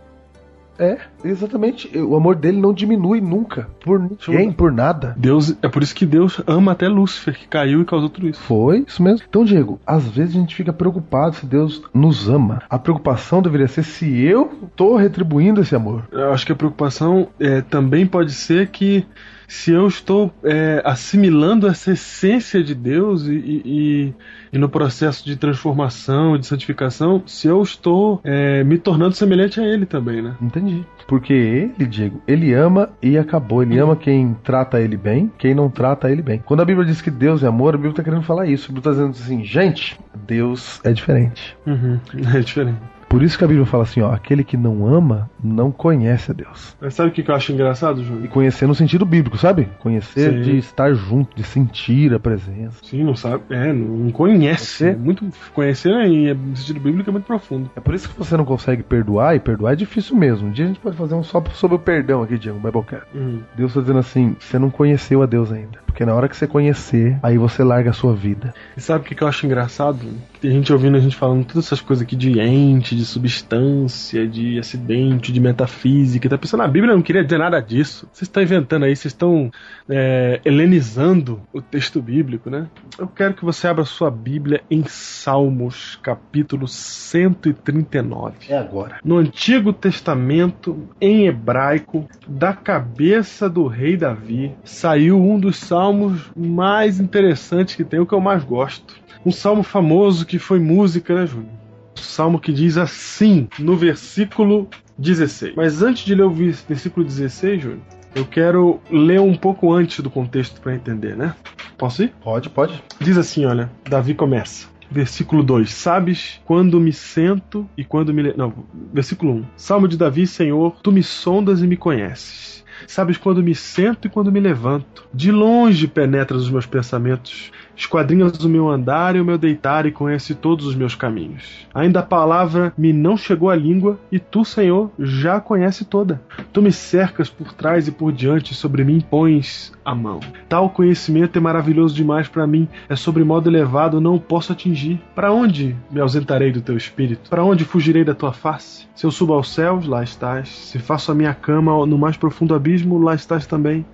É, exatamente. O amor dele não diminui nunca. Por ninguém, por nada. Deus, é por isso que Deus ama até Lúcifer, que caiu e causou tudo isso. Foi isso mesmo. Então, Diego, às vezes a gente fica preocupado se Deus nos ama. A preocupação deveria ser se eu tô retribuindo esse amor. Eu acho que a preocupação é, também pode ser que se eu estou é, assimilando essa essência de Deus e, e- e- no processo de transformação, de santificação, se eu estou é, me tornando semelhante a Ele também, né? Entendi. Porque ele, Diego, ele ama e acabou. Ele ama quem trata ele bem, quem não trata ele bem. Quando a Bíblia diz que Deus é amor, a Bíblia tá querendo falar isso. A Bíblia tá dizendo assim, gente, Deus é diferente. Uhum. É diferente. Por isso que a Bíblia fala assim, ó, aquele que não ama não conhece a Deus. Mas sabe o que eu acho engraçado, E Júnior? conhecer no sentido bíblico, sabe? Conhecer Sim. de estar junto, de sentir a presença. Sim, não sabe. É, não conhece. É muito, conhecer em sentido bíblico é muito profundo. É por isso que você não consegue perdoar, e perdoar é difícil mesmo. Um dia a gente pode fazer um só sobre o perdão aqui, Diego, Biblecast. Uhum. Deus tá dizendo assim, você não conheceu a Deus ainda. Porque na hora que você conhecer, aí você larga a sua vida. E sabe o que, eu acho engraçado? Que tem gente ouvindo a gente falando todas essas coisas aqui de ente, de substância, de acidente, de metafísica. Tá pensando, a Bíblia não queria dizer nada disso. Vocês estão inventando aí, vocês estão é, helenizando o texto bíblico, né? Eu quero que você abra sua Bíblia em Salmos, capítulo 139. É agora. no Antigo Testamento, em hebraico, da cabeça do rei Davi, saiu um dos salmos mais interessantes que tem, o que eu mais gosto. Um salmo famoso que foi música, né, Júnior? Um salmo que diz assim, no versículo 16. Mas antes de ler o vers- versículo 16, Júnior, eu quero ler um pouco antes do contexto para entender, né? Posso ir? Pode, pode. Diz assim, olha, Davi começa. Versículo 2: Sabes quando me sento e quando me. Não, versículo 1. Um. Salmo de Davi, Senhor, tu me sondas e me conheces. Sabes quando me sento e quando me levanto. De longe penetras os meus pensamentos. Esquadrinhas o meu andar e o meu deitar e conhece todos os meus caminhos. Ainda a palavra me não chegou à língua e tu, Senhor, já a conhece toda. Tu me cercas por trás e por diante, sobre mim pões a mão. Tal conhecimento é maravilhoso demais para mim, é sobre modo elevado, não o posso atingir. Para onde me ausentarei do teu espírito? Para onde fugirei da tua face? Se eu subo aos céus, lá estás. Se faço a minha cama no mais profundo abismo, lá estás também.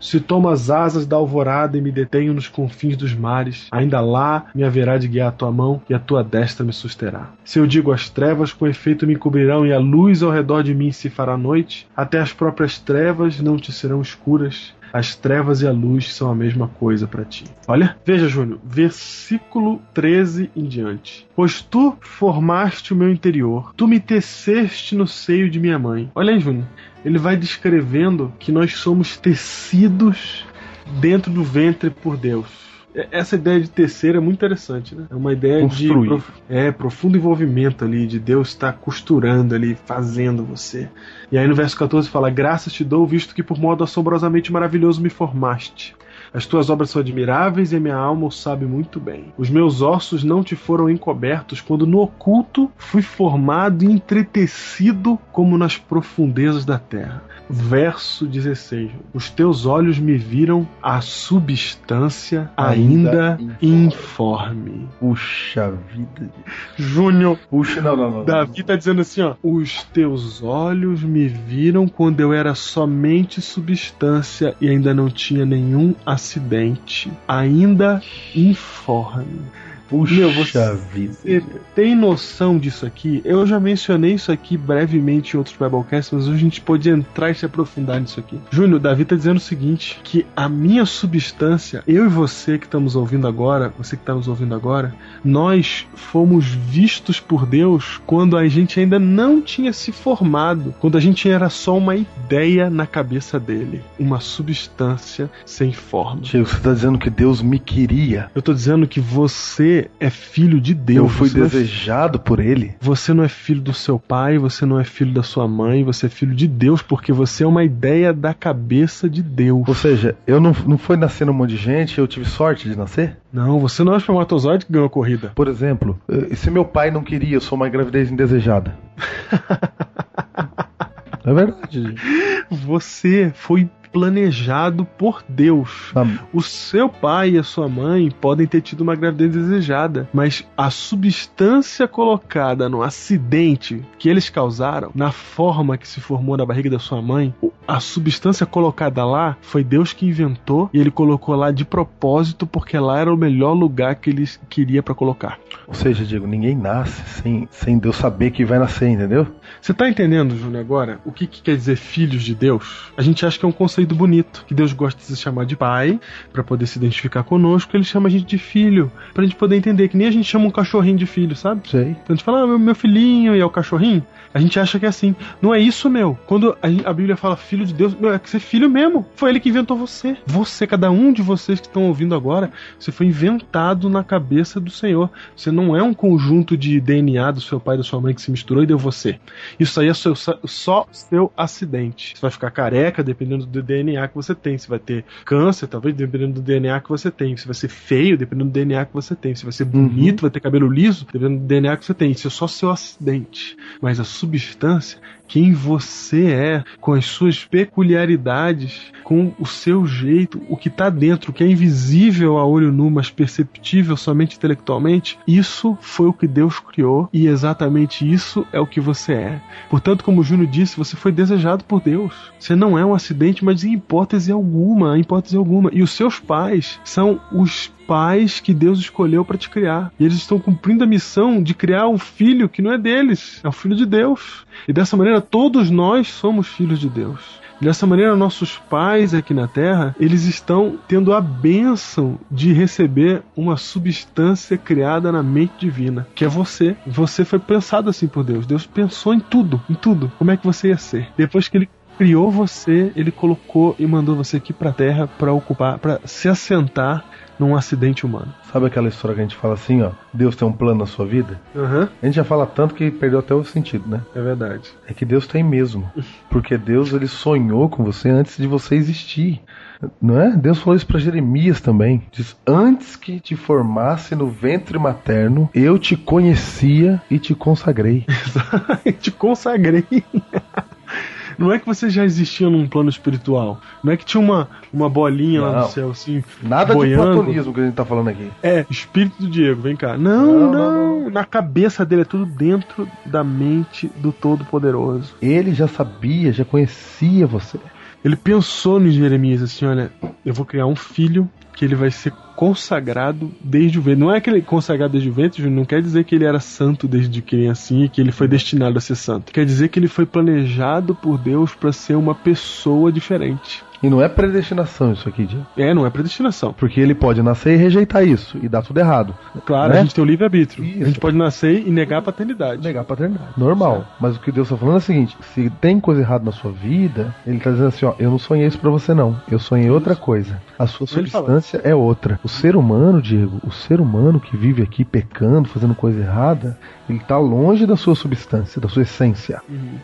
Se tomo as asas da alvorada e me detenho nos confins dos mares, ainda lá me haverá de guiar a tua mão e a tua destra me susterá. Se eu digo as trevas, com efeito me cobrirão e a luz ao redor de mim se fará noite, até as próprias trevas não te serão escuras. As trevas e a luz são a mesma coisa para ti. Olha, veja, Júnior, versículo 13 em diante. Pois tu formaste o meu interior, tu me teceste no seio de minha mãe. Olha aí, Júnior, ele vai descrevendo que nós somos tecidos dentro do ventre por Deus. Essa ideia de tecer é muito interessante, né? É uma ideia Construir. de prof- é, profundo envolvimento ali, de Deus estar costurando ali, fazendo você. E aí no verso 14 fala: Graças te dou, visto que por modo assombrosamente maravilhoso me formaste. As tuas obras são admiráveis e a minha alma o sabe muito bem. Os meus ossos não te foram encobertos quando no oculto fui formado e entretecido como nas profundezas da terra. Verso 16. Os teus olhos me viram a substância ainda, Ainda informe. Puxa vida. Júnior, Puxa, não, não, não. não. Davi tá dizendo assim, ó. Os teus olhos me viram quando eu era somente substância e ainda não tinha nenhum acidente. Ainda informe. Puxa Meu, você- vida. Tem noção disso aqui? Eu já mencionei isso aqui brevemente em outros Biblecasts, mas hoje a gente pode entrar e se aprofundar nisso aqui. Júnior, Davi tá dizendo o seguinte: que a minha substância, eu e você que estamos ouvindo agora, você que está nos ouvindo agora, nós fomos vistos por Deus quando a gente ainda não tinha se formado, quando a gente era só uma ideia na cabeça dele, uma substância sem forma. Diego, você tá dizendo que Deus me queria. Eu tô dizendo que você é filho de Deus. eu fui você é desejado por ele. você não é filho do seu pai, você não é filho da sua mãe, você é filho de Deus, porque você é uma ideia da cabeça de Deus. Ou seja, eu não, não foi nascendo um monte de gente, eu tive sorte de nascer. Não, você não é o espermatozoide que ganhou a corrida. Por exemplo, eh, se meu pai não queria, eu sou uma gravidez indesejada. é verdade. Você foi planejado por Deus. Ah, O seu pai e a sua mãe podem ter tido uma gravidez desejada, mas a substância colocada no acidente que eles causaram, na forma que se formou na barriga da sua mãe, a substância colocada lá foi Deus que inventou e ele colocou lá de propósito porque lá era o melhor lugar que ele queria para colocar. Ou seja, Diego, ninguém nasce sem, sem Deus saber que vai nascer, entendeu? Você tá entendendo, Júnior, agora o que, que quer dizer filhos de Deus? A gente acha que é um conceito conceito bonito, que Deus gosta de se chamar de pai, pra poder se identificar conosco, ele chama a gente de filho, pra gente poder entender que nem a gente chama um cachorrinho de filho, sabe? Sei. Então a gente fala, ah, meu, filhinho e é o cachorrinho. A gente acha que é assim. Não é isso, meu. Quando a Bíblia fala filho de Deus, meu, é que você é filho mesmo. Foi ele que inventou você. Você, cada um de vocês que estão ouvindo agora, você foi inventado na cabeça do Senhor. Você não é um conjunto de DNA do seu pai e da sua mãe que se misturou e deu você. Isso aí é seu- só seu acidente. Você vai ficar careca dependendo do DNA que você tem. Você vai ter câncer, talvez, dependendo do DNA que você tem. Você vai ser feio, dependendo do DNA que você tem. Você vai ser bonito, vai ter cabelo liso, dependendo do DNA que você tem. Isso é só seu acidente. Mas a substância, quem você é, com as suas peculiaridades, com o seu jeito, o que está dentro, o que é invisível a olho nu, mas perceptível somente intelectualmente, isso foi o que Deus criou e exatamente isso é o que você é. Portanto, como o Júnior disse, você foi desejado por Deus. Você não é um acidente, mas em hipótese alguma, em hipótese alguma. E os seus pais são os pais que Deus escolheu para te criar. E eles estão cumprindo a missão de criar um filho que não é deles, é o filho de Deus. E dessa maneira todos nós somos filhos de Deus. Dessa maneira, nossos pais aqui na Terra, eles estão tendo a bênção de receber uma substância criada na mente divina, que é você. Você foi pensado assim por Deus. Deus pensou em tudo, em tudo. Como é que você ia ser? Depois que ele criou você, ele colocou e mandou você aqui pra Terra para ocupar, para se assentar num acidente humano. Sabe aquela história que a gente fala assim, ó? Deus tem um plano na sua vida? Aham, A gente já fala tanto que perdeu até o sentido, né? é verdade. É que Deus tem mesmo. Porque Deus ele sonhou com você antes de você existir. Não é? Deus falou isso para Jeremias também. Diz: Antes que te formasse no ventre materno, eu te conhecia e te consagrei. te consagrei. Não é que você já existia num plano espiritual. Não é que tinha uma, uma bolinha lá Não. no céu, assim. Nada boiando. de platonismo que a gente tá falando aqui. É, espírito do Diego, vem cá. Não, Não, não, não, Na cabeça dele é tudo dentro da mente do Todo-Poderoso. Ele já sabia, já conhecia você. Ele pensou no Jeremias assim: olha, eu vou criar um filho que ele vai ser consagrado desde o ventre. Não é aquele consagrado desde o ventre, não quer dizer que ele era santo desde criancinha e que ele foi destinado a ser santo. Quer dizer que ele foi planejado por Deus para ser uma pessoa diferente. E não é predestinação isso aqui, Diego. É, não é predestinação. Porque ele pode nascer e rejeitar isso e dar tudo errado. Claro, Né? a gente tem o livre-arbítrio. A gente pode nascer e negar a paternidade. Negar a paternidade. Normal. Mas o que Deus está falando é o seguinte: se tem coisa errada na sua vida, Ele está dizendo assim: ó, eu não sonhei isso pra você, não. Eu sonhei outra coisa. A sua substância é outra. O ser humano, Diego, o ser humano que vive aqui pecando, fazendo coisa errada, ele tá longe da sua substância, da sua essência.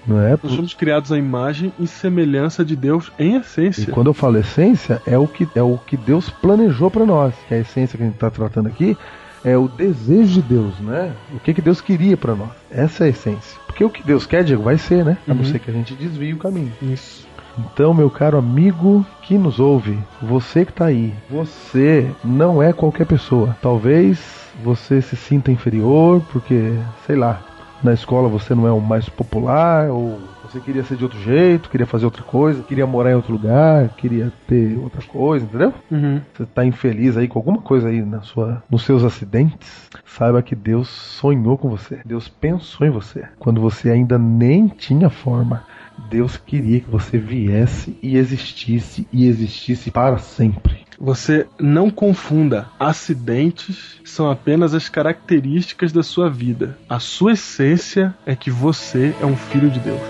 Não é? Nós somos criados à imagem e semelhança de Deus em E essência. quando eu falo essência, é o que, é o que Deus planejou pra nós. Que a essência que a gente está tratando aqui é o desejo de Deus, né? O que, que Deus queria pra nós. Essa é a essência. Porque o que Deus quer, Diego, vai ser, né? A não Uhum. ser que a gente desvie o caminho. Isso. Então, meu caro amigo que nos ouve, você que tá aí, você não é qualquer pessoa. Talvez você se sinta inferior porque, sei lá, na escola você não é o mais popular ou você queria ser de outro jeito, queria fazer outra coisa, queria morar em outro lugar, queria ter outra coisa, entendeu? Uhum. Você tá infeliz aí com alguma coisa aí na sua, nos seus acidentes, saiba que Deus sonhou com você. Deus pensou em você. Quando você ainda nem tinha forma, Deus queria que você viesse e existisse e existisse para sempre. Você não confunda. Acidentes são apenas as características da sua vida. A sua essência é que você é um filho de Deus.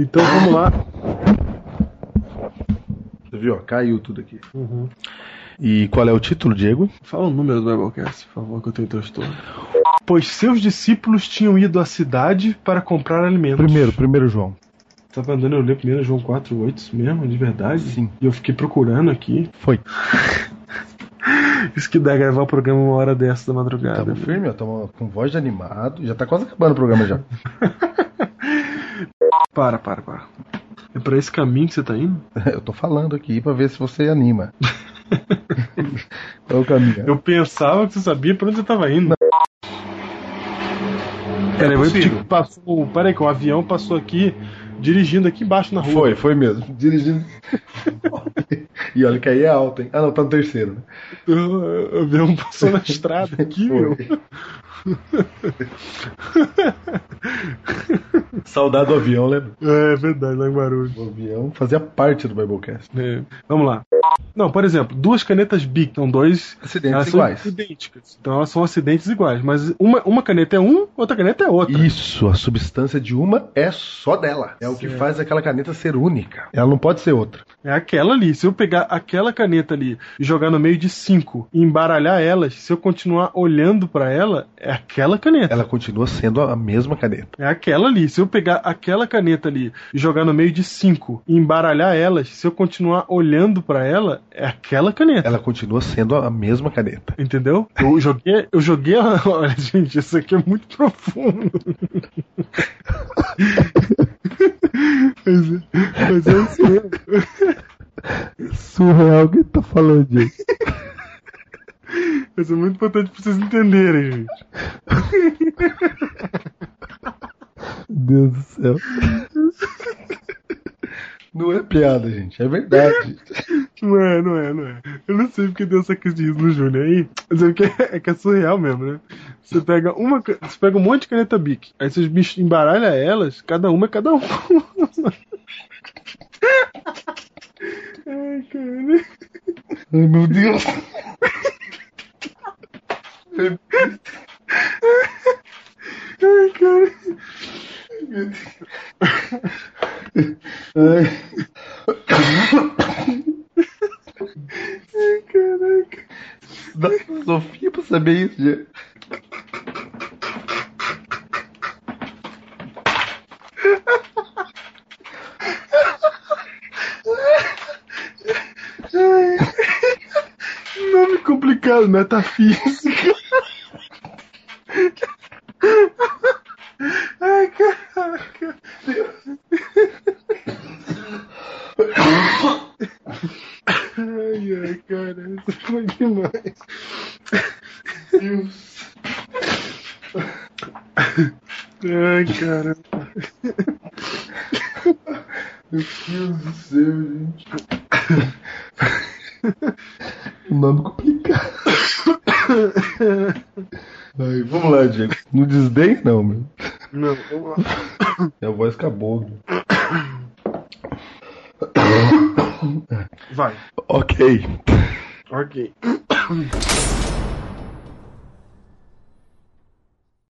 Então vamos lá. Você viu? ó, Caiu tudo aqui. E qual é o título, Diego? Fala o número do Biblecast, por favor, que eu tenho transtorno. Pois seus discípulos tinham ido à cidade para comprar alimentos. Primeiro, primeiro João. Tá mandando eu ler primeiro João 4, 8 isso mesmo, de verdade? Sim. E eu fiquei procurando aqui. Foi. Isso que dá gravar o programa uma hora dessa da madrugada. Tamo firme, ó. Tamo com voz de animado. Já tá quase acabando o programa já. Para, para, para. É pra esse caminho que você tá indo? Eu tô falando aqui pra ver se você anima. Qual é o caminho? Eu pensava que você sabia pra onde você tava indo. Peraí, eu possível. tipo, passou. Peraí, que o avião passou aqui, dirigindo aqui embaixo na rua. Foi, foi mesmo. Dirigindo. e olha que aí é alto, hein? Ah, não, tá no terceiro, né? O o avião passou na estrada aqui, meu. Saudade do avião, lembra? É verdade, lá em Guarulhos. O avião fazia parte do Biblecast. É. Vamos lá. Não, por exemplo, duas canetas Bic, são dois. Acidentes elas iguais. idênticas. Então elas são acidentes iguais. Mas uma, uma caneta é um, outra caneta é outra. Isso, a substância de uma é só dela. É o que faz aquela caneta ser única. Ela não pode ser outra. É aquela ali. Se eu pegar aquela caneta ali e jogar no meio de cinco e embaralhar elas, se eu continuar olhando pra ela, é aquela caneta. Ela continua sendo a mesma caneta. É aquela ali. Se eu pegar aquela caneta ali e jogar no meio de cinco e embaralhar elas, se eu continuar olhando pra ela, é aquela caneta. Ela continua sendo a mesma caneta. Entendeu? Eu joguei, eu joguei. a- Olha, gente, isso aqui é muito profundo. mas, é- mas é mesmo. Surreal que tá falando disso. Isso é muito importante pra vocês entenderem, gente. Deus do céu. Não é piada, gente. É verdade. Não é, não é, não é. Eu não sei porque deu essa crise de riso no Júnior aí. Mas é que é, que é surreal mesmo, né? Você pega uma. Você pega um monte de caneta Bic. Aí você bichos embaralha elas, cada uma é cada uma. Ai, cara. Ai, meu Deus. Ai, cara. Ai. Ai, caraca. Dá filosofia pra saber isso, gente. Nome complicado, metafísica. Ai, caraca. Ai, ai, cara, isso foi demais. Ai, cara. Meu Deus do céu, gente. Nome complicado. Ai, vamos lá, Diego. Não desdém, não, meu. Não, vamos lá. Minha voz acabou. meu. Vai. Ok. Ok.